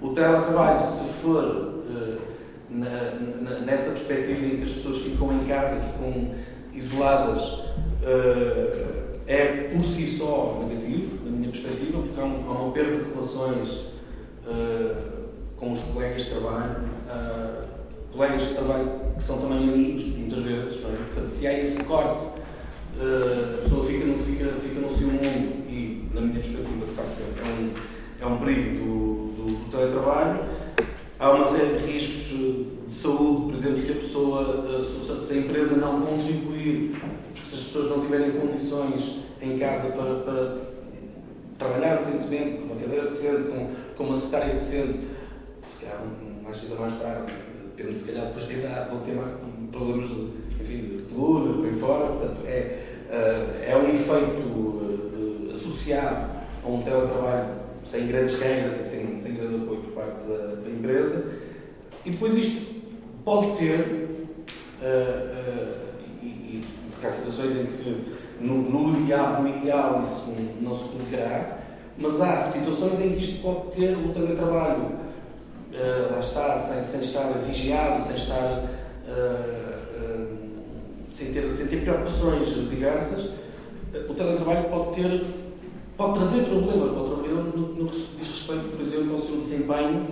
O teletrabalho, se for uh, na, na, nessa perspectiva em que as pessoas ficam em casa, ficam isoladas, uh, é por si só negativo, na minha perspectiva, porque há, um, há uma perda de relações uh, com os colegas de trabalho, uh, colegas de trabalho que são também amigos, muitas vezes. É? Portanto, se há esse corte, a pessoa fica no, fica, fica no seu mundo e, na minha perspectiva, de facto, é um, é um perigo do, do, do teletrabalho. Há uma série de riscos de saúde, por exemplo, se a pessoa, se a empresa não contribuir, se as pessoas não tiverem condições em casa para, para trabalhar decentemente, com uma cadeira decente, com, com uma secretária decente, se calhar mais cedo ou mais tarde, depende se calhar depois de idade, vão ter problemas de, enfim, de coluna, bem fora, portanto é, eh, é um efeito eh, associado a um teletrabalho sem grandes regras sem grande apoio por parte da, da empresa. E depois isto pode ter, uh, uh, e, e, porque há situações em que no, no, ideal, no ideal isso não se colocará, mas há situações em que isto pode ter o teletrabalho, uh, lá está, sem, sem estar vigiado, sem estar. Uh, uh, sem, ter, sem ter preocupações diversas, o teletrabalho pode ter. pode trazer problemas para o trabalhador no, respeito, por exemplo, ao seu desempenho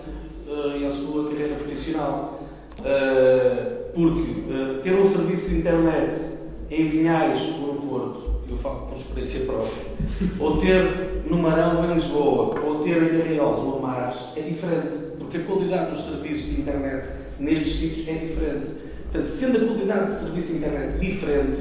e à sua carreira profissional. porque ter um serviço de internet em Vinhais, no Porto, eu falo por experiência própria, ou ter no Marão em Lisboa, ou ter em Arreols ou Amares, é diferente, porque a qualidade dos serviços de internet nestes sítios é diferente. Portanto, sendo a qualidade de serviço de internet diferente,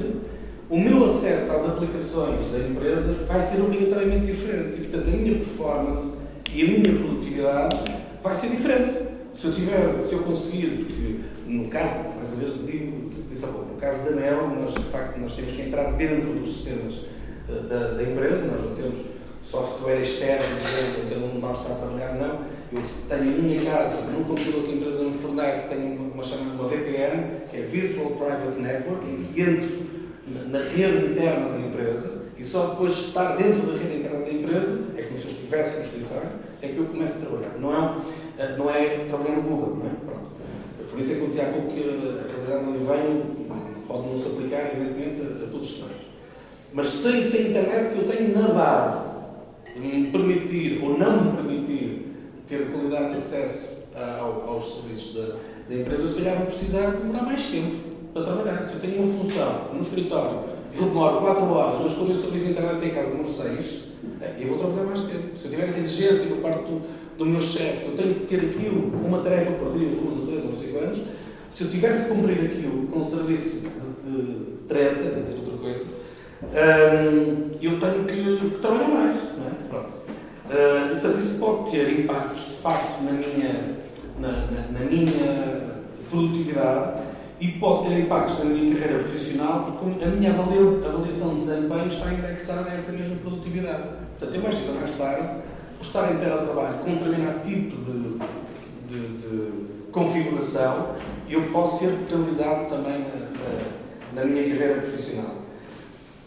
o meu acesso às aplicações da empresa vai ser obrigatoriamente diferente. E, portanto, a minha performance e a minha produtividade vai ser diferente. Se eu tiver, se eu conseguir, porque no caso, mais uma vez digo, no caso da NEL, nós de facto nós temos que entrar dentro dos sistemas uh, da, da, empresa, nós não temos software externo, em cada um de nós está a trabalhar, não. Eu tenho a minha casa, no computador que a empresa me fornece, tenho uma, uma chamada uma VPN, que é Virtual Private Network, e entro na, na rede interna da empresa e só depois de estar dentro da rede interna da empresa, é como se eu estivesse no escritório, é que eu começo a trabalhar. Não é, eh, não é trabalhar no Google, não é? Pronto. Por isso é que eu dizia há pouco que a realidade onde venho pode não se aplicar, evidentemente, a, todos os cenários. Mas sem, sem a internet que eu tenho na base me permitir ou não me permitir ter a qualidade de acesso ao, aos serviços da, da empresa, eu se calhar vou precisar demorar mais tempo para trabalhar. Se eu tenho uma função no escritório, eu demoro 4 horas, mas quando o serviço de internet em casa demoro 6, eh, eu vou trabalhar mais tempo. Se eu tiver essa exigência por parte do, do meu chefe, que eu tenho que ter aquilo, uma tarefa por dia, duas ou três ou não sei quantos, se eu tiver que cumprir aquilo com um serviço de, de, de treta, a dizer outra coisa, hum, eu tenho que trabalhar mais. Não é? Pronto. Uh, portanto, isso pode ter impactos de facto na minha, na, na, na minha produtividade e pode ter impactos na minha carreira profissional, porque a minha avaliação de desempenho está indexada a essa mesma produtividade. Portanto, eu mais cedo ou mais tarde por estar em teletrabalho com um determinado tipo de, de, de configuração, eu posso ser penalizado também na, na, minha carreira profissional.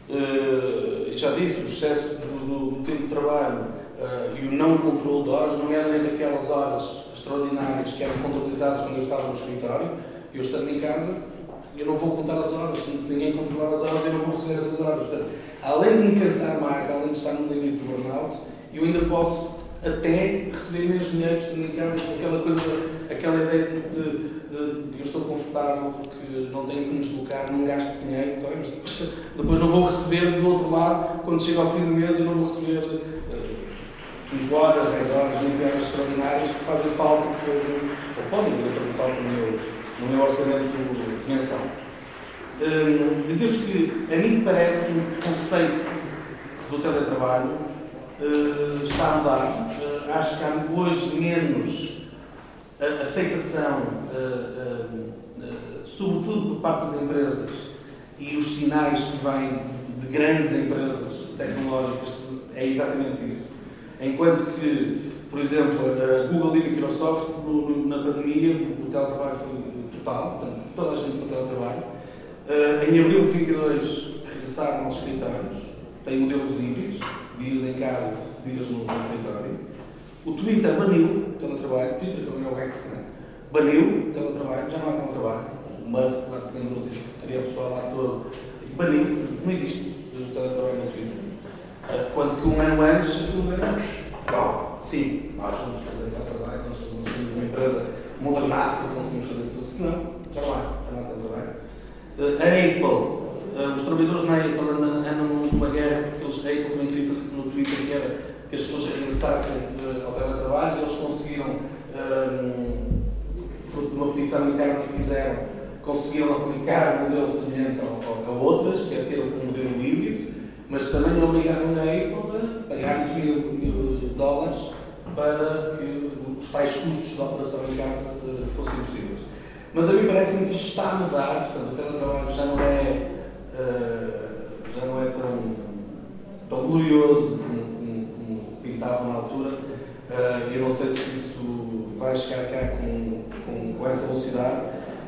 Uh, já disse, o excesso do, do, do tempo de trabalho uh, e o não controle de horas, nomeadamente aquelas horas extraordinárias que eram contabilizadas quando eu estava no escritório, eu estando em casa, eu não vou contar as horas, se ninguém controlar as horas, eu não vou receber essas horas. Portanto, além de me cansar mais, além de estar no limite de burnout, eu ainda posso até receber menos dinheiro estando em casa, aquela coisa, aquela ideia de, de, de, eu estou confortável porque não tenho que me deslocar, não gasto dinheiro, então, mas depois, depois, não vou receber do outro lado, quando chego ao fim do mês, eu não vou receber uh, 5 horas, 10 horas, 20 horas extraordinárias que fazem falta, ou podem vir a fazer falta no meu, no meu orçamento mensal. Um, Dizer-vos que a mim parece o conceito do teletrabalho uh, está a mudar. Uh, acho que há hoje menos uh, aceitação, sobretudo por parte das empresas, e os sinais que vêm de grandes empresas tecnológicas é exatamente isso. Enquanto que, por exemplo, a Google e a Microsoft, na pandemia, o teletrabalho foi total, portanto, toda a gente para o teletrabalho. Uh, em abril de 22 regressaram aos escritórios, têm modelos híbridos, dias em casa, dias no, no escritório. O Twitter baniu teletrabalho, Twitter é o X, né? baniu teletrabalho, já não há teletrabalho. O Musk lá se lembrou disso, queria o pessoal lá todo, baniu, não existe o teletrabalho no Twitter. Uh, quando que um ano antes, aquilo era, uau, sim, nós vamos fazer teletrabalho, nós somos uma empresa modernaça, conseguimos fazer já não já não há teletrabalho. Uh, a Apple, uh, os trabalhadores na Apple andam, andam numa guerra porque eles, a Apple também queria fazer no Twitter que era que as pessoas regressassem uh, ao teletrabalho e eles conseguiram, um, fruto de uma petição interna que fizeram, conseguiram aplicar um modelo semelhante ao, ao, a outras, que é ter um modelo híbrido, mas também obrigaram a Apple a pagar os mil, mil dólares para que os tais custos de operação em casa fossem possíveis. Mas a mim parece-me que isto está a mudar, portanto, o teletrabalho já não é, uh, já não é tão, tão glorioso como, como, como na altura. Uh, eu não sei se isso vai chegar cá com, com, com, essa velocidade,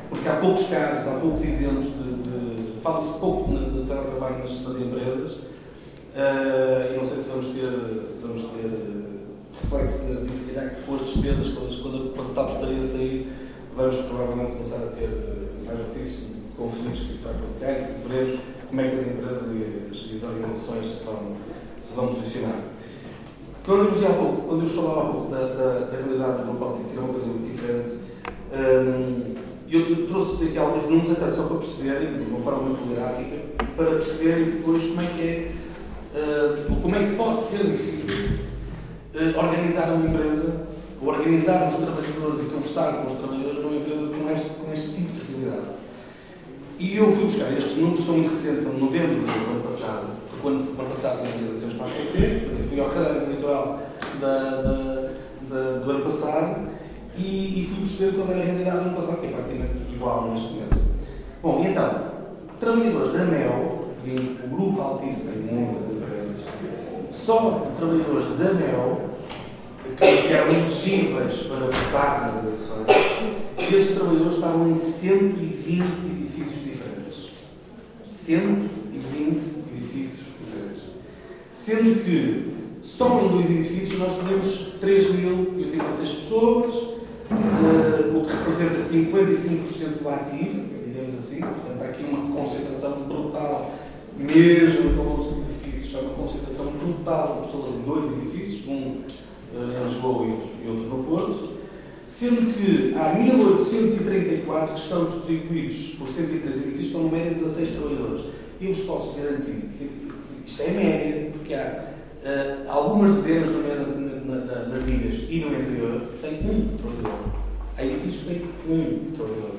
porque há poucos casos, há poucos exemplos de. de Fala-se pouco de, teletrabalho nas, nas empresas. Uh, eu não sei se vamos ter, se vamos ter reflexo de, se calhar, com as despesas, quando, quando, quando está a portaria a sair vamos provavelmente começar a ter eh, mais notícias de conflitos que isso vai provocar e veremos como é que as empresas e as, organizações se vão, se vão posicionar. Quando eu vos, pouco, quando eu vos falava há pouco da, da, da realidade do Grupo Altice, é uma coisa muito diferente. Um, eu trouxe-vos aqui alguns números, até só para perceberem, de uma forma muito gráfica, para perceberem depois como é que é, uh, como é que pode ser difícil uh, organizar uma empresa, organizar os trabalhadores e conversar com os trabalhadores com este, com este tipo de realidade. E eu fui buscar estes números, que são muito recentes, são de novembro do ano passado, porque o ano, ano passado tivemos eleições para a CP, portanto eu fui ao caderno eleitoral do ano passado e, e, fui perceber qual era a realidade do ano passado, que é praticamente igual neste momento. Bom, e então, trabalhadores da MEL, e o grupo Altice tem muitas empresas, só trabalhadores da MEL que eram elegíveis para votar nas eleições, esses trabalhadores estavam em 120 edifícios diferentes. 120 edifícios diferentes. Sendo que só em dois edifícios nós temos 3.086 pessoas, uh, o que representa 55% do ativo, digamos assim, portanto há aqui uma concentração brutal, mesmo com outros edifícios, há uma concentração brutal de pessoas em dois edifísis, um em Lisboa e e outro no Porto, sendo que há 1834 que estão distribuídos por 103 edifícios, estão no média 16 trabalhadores. Eu vos posso garantir que isto é média, porque há uh, algumas dezenas meio na, na, nas ilhas e no interior que têm um trabalhador. Há edifícios que têm um trabalhador.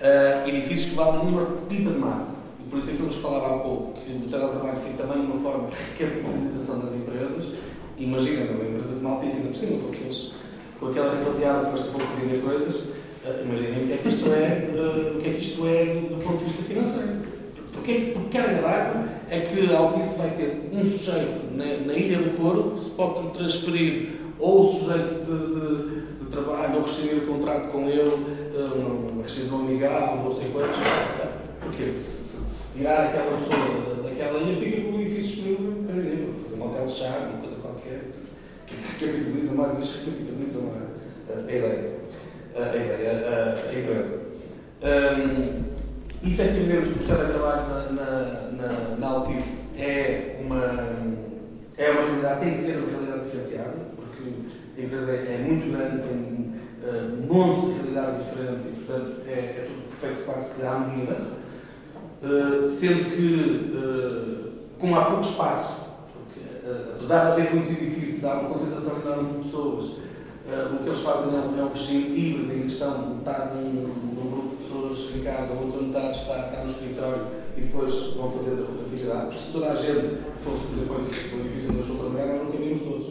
Uh, edifícios que valem uma pipa de massa. E por isso é que eu vos falava há pouco que o teletrabalho foi também uma forma de recapitalização das empresas Imagina, uma empresa de Maltice, ainda por cima, com, aqueles, com aquela rapaziada que gosta pouco de vender coisas, uh, imaginem o que é que isto é, uh, o que é, que isto é do, ponto de vista financeiro. Porque, por carga d'água é que Altice vai ter um sujeito na, na Ilha do Corvo, se pode transferir ou o sujeito de, de, de trabalho, ou rescindir o contrato com ele, uh, uma rescisão amigável, não sei quantos. Porquê? Se, se, se tirar aquela pessoa daquela ilha, fica com o edifício disponível fazer um hotel de chá, uma coisa capitaliza mais vezes que capitalizam a, ideia, a, ideia, a, empresa. Um, efetivamente, o teletrabalho na, na, na, na Altice é uma, é uma realidade, tem que ser uma realidade diferenciada, porque a empresa é, é muito grande, tem uh, montes de realidades diferentes e, portanto, é, é tudo feito quase que à medida, uh, sendo que, uh, como há pouco espaço apesar de haver muitos edifícios, há uma concentração enorme de pessoas, uh, o que eles fazem é um, é regime híbrido em que estão metade num, grupo de pessoas em casa, a outra metade está, está no escritório e depois vão fazer a rotatividade. Porque se toda a gente fosse, por exemplo, no edifício onde eu estou a trabalhar, nós não cabíamos todos.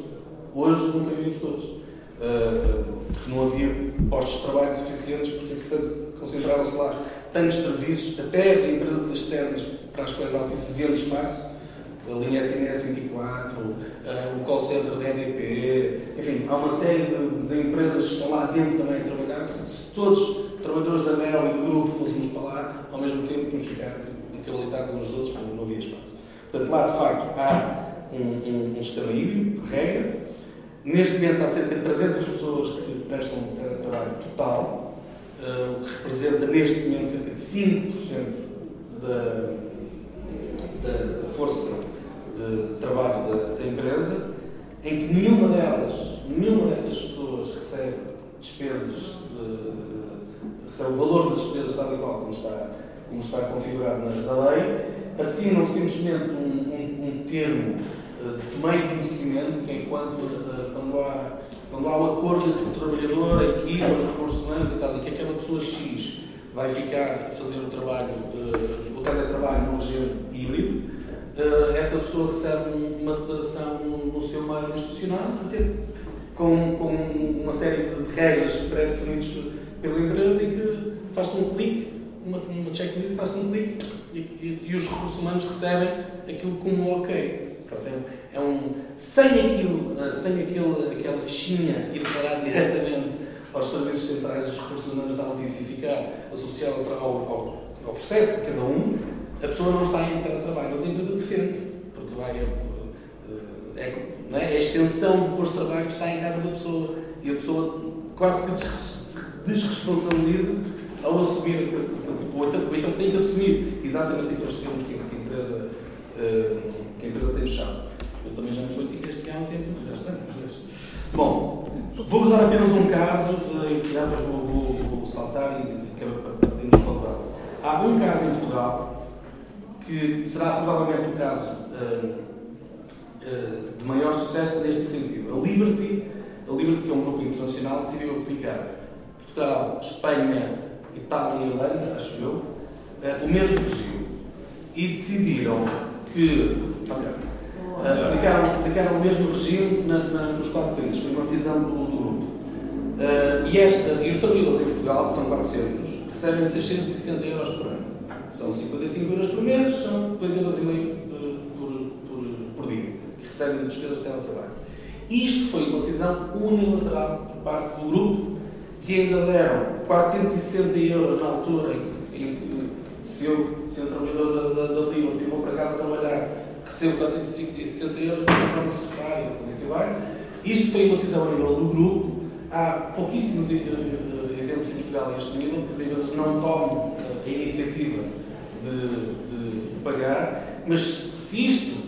Hoje não cabíamos todos. Uh, porque não havia postos de trabalho suficientes, porque, portanto, concentraram-se lá tantos serviços, até de empresas externas para as quais a Altice vende espaço, a linha SMS 24, uh, o call center da EDP, enfim, há uma série de, de, empresas que estão lá dentro também a trabalhar, que se, todos trabalhadores da MEL e do grupo fôssemos para lá, ao mesmo tempo tínhamos ficar incapacitados uns dos outros, porque não havia espaço. Portanto, lá de facto há um, um, um sistema híbrido, de regra. Neste momento há cerca de 300 pessoas que prestam teletrabalho total, uh, o que representa neste momento cerca de 5% da, da, da, força de trabalho da, da empresa, em que nenhuma delas, nenhuma dessas pessoas recebe despesas de, recebe o valor das despesas tal e qual como está, como está configurado na, na lei, assinam simplesmente um, um, um termo uh, de tomei conhecimento, que é quando, uh, quando, há, quando há o acordo entre o trabalhador, a equipa, os recursos humanos e tal, e que aquela pessoa X vai ficar a fazer o trabalho, o teletrabalho no regime híbrido, essa pessoa recebe uma declaração no, seu meio institucional, dizer, com, com uma série de regras pré-definidas pela empresa em que faz-se um clique, uma, uma checklist, faz-se um clique e, e, e, os recursos humanos recebem aquilo como ok. Pronto, é, é um, sem aquilo, eh, sem aquele, aquela fichinha ir parar diretamente aos serviços centrais dos recursos humanos da Altice e ficar associado ao, ao, ao, processo de cada um, a pessoa não está em teletrabalho, mas a empresa defende-se, porque vai, eh, é, é, é, a extensão do posto de trabalho que está em casa da pessoa e a pessoa quase que desresponsabiliza ao assumir ou, então, ou então tem que assumir exatamente aqueles termos que, que, a empresa, uh, que a empresa tem fechado. Eu também já me estou este há um tempo, já estamos. Bom, vou-vos dar apenas um caso, e se calhar vou, vou, vou, saltar e, e irmos para o debate. Há um caso em Portugal que será provavelmente o caso uh, uh, de maior sucesso neste sentido. A Liberty, a Liberty, que é um grupo internacional, decidiu aplicar Portugal, Espanha, Itália e Irlanda, acho eu, eh, o mesmo regime. E decidiram que. Olha, aplicaram, aplicaram o mesmo regime na, na, nos quatro países. Foi uma decisão do, do grupo. E, esta, e os trabalhadores em Portugal, que são 400, recebem 660 euros por ano. São 55 euros por mês, são 2,5 euros uh, por, por, por dia, que recebem de despesas de teletrabalho. Isto foi uma decisão unilateral por parte do grupo que ainda deram 460 euros na altura em que, se, eu, se eu trabalhador da, da, da Liberty vou para casa trabalhar, recebo 460 euros para comprar uma secretária, coisa que vai. Isto foi uma decisão a nível do grupo. Há pouquíssimos eh, eh, exemplos em Portugal neste nível, que as empresas não tomam eh, a iniciativa de, de, pagar, mas se isto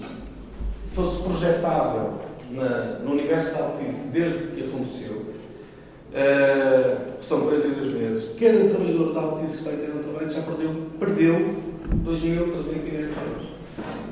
fosse projetável na, no universo da Altice desde que aconteceu, uh, são 42 meses. Cada trabalhador da Altice que está em teletrabalho já perdeu, perdeu 2.310 euros.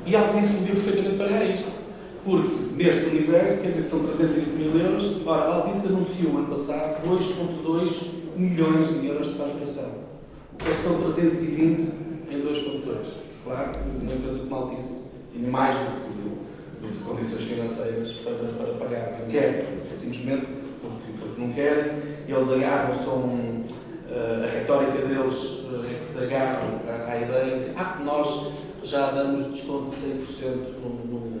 E a Altice podia perfeitamente pagar isto. Porque neste universo, quer dizer que são 320 mil euros, ora, a Altice anunciou ano passado 2,2 milhões de euros de faturação. O que é que são 320 em 2,2? Claro que uma empresa como a Altice tinha mais do que, do que condições financeiras para, para pagar. Não quer, é simplesmente porque não querem, eles agarram-se a um, uh, a retórica deles é que se agarram à, à, ideia de que ah, nós já damos desconto de 100% no, no,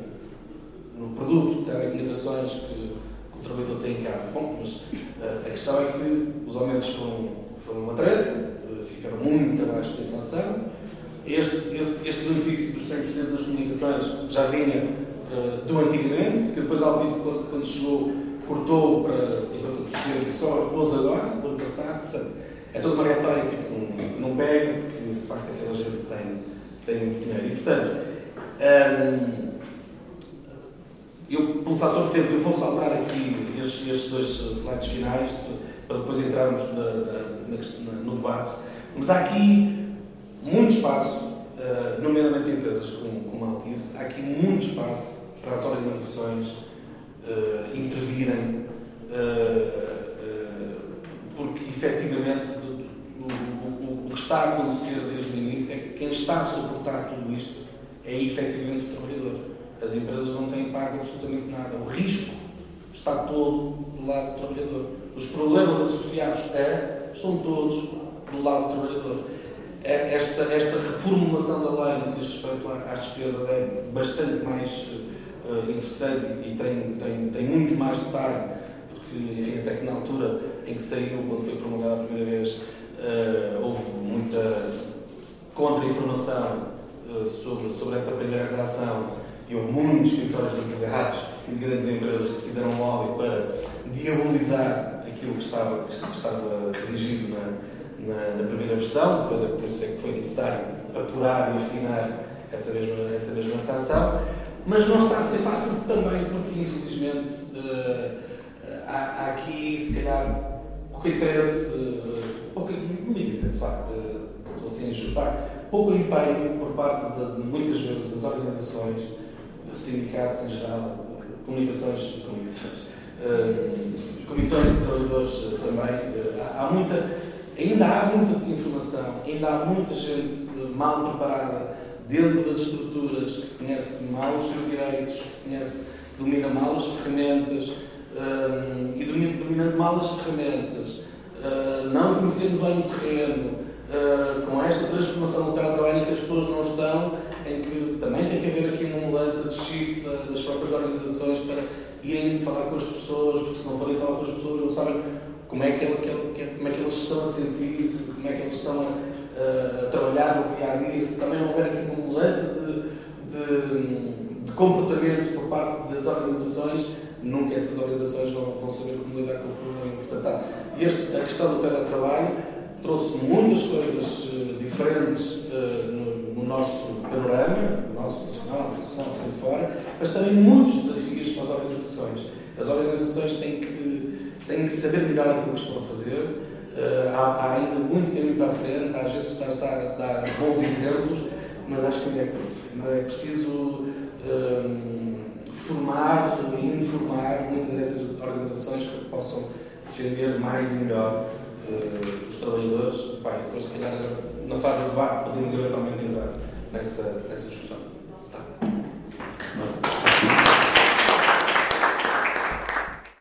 no produto de telecomunicações que, que, o trabalhador tem em casa. Bom, mas uh, a questão é que os aumentos foram, foram uma treta, ficaram muito abaixo da inflação. Este, este, este benefício dos 100% das comunicações já vinha do antigamente, que depois Altice, quando, quando chegou cortou para 50% e só pôs agora, no ano passado. Portanto, é toda uma retórica que não, não pega, porque de facto aquela gente tem, tem muito dinheiro. E portanto, hum, eu, pelo fator tempo, eu vou saltar aqui estes, estes dois slides finais para depois entrarmos na, na, na, no debate. Mas há aqui muito espaço, uh, nomeadamente em empresas como, como a Altice, há aqui muito espaço para as organizações uh, intervirem, uh, porque efetivamente o, o, o, que está a acontecer desde o início é que quem está a suportar tudo isto é efetivamente o trabalhador. As empresas não têm pago absolutamente nada. O risco está todo do lado do trabalhador. Os problemas associados a estão todos do lado do trabalhador. É, esta, esta reformulação da lei no que diz respeito às despesas é bastante mais uh, interessante e tem, tem, tem muito mais detalhe, porque, enfim, até que na altura em que saiu, quando foi promulgada a primeira vez, uh, houve muita contra-informação uh, sobre, sobre essa primeira redação e houve muitos escritórios de empregados e de grandes empresas que fizeram um lobby para diabolizar aquilo que estava, que estava redigido na na, na, primeira versão, depois é por isso é que foi necessário apurar e afinar essa mesma, essa mesma redação, mas não está a ser fácil também porque, infelizmente, uh, há, há, aqui, se calhar, pouco interesse, uh, pouco, interesse, uh, estou assim a ajustar, pouco empenho por parte de, de, muitas vezes das organizações, dos sindicatos em geral, comunicações, comunicações, comissões de trabalhadores também, há, há muita Ainda há muita desinformação, ainda há muita gente mal preparada dentro das estruturas que conhece mal os seus direitos, conhece, domina mal as ferramentas um, e domina, dominando mal as ferramentas, uh, não conhecendo bem o terreno, uh, com esta transformação no teletrabalho em que as pessoas não estão, em que também tem que haver aqui uma mudança de chip das próprias organizações para irem falar com as pessoas, porque se não forem falar com as pessoas não sabem como é que, ele, que, como é que eles estão a sentir, como é que eles estão a, a trabalhar no dia a dia, se também houver aqui uma mudança de, de, de, comportamento por parte das organizações, nunca essas organizações vão, vão saber como lidar com o problema. Portanto, este, a questão do teletrabalho trouxe muitas coisas uh, diferentes uh, no, no, nosso panorama, no nosso nacional, nacional, de fora, mas também muitos desafios para as organizações. As organizações têm que têm que saber melhor aquilo que estão a fazer. Uh, há, ainda muito caminho para a frente, há gente que está a dar bons exemplos, mas acho que ainda é curto. É preciso um, eh, formar e informar muitas dessas organizações para que possam defender mais e melhor uh, os trabalhadores. Pai, depois, se calhar, na fase do debate, podemos eventualmente entrar nessa, nessa discussão.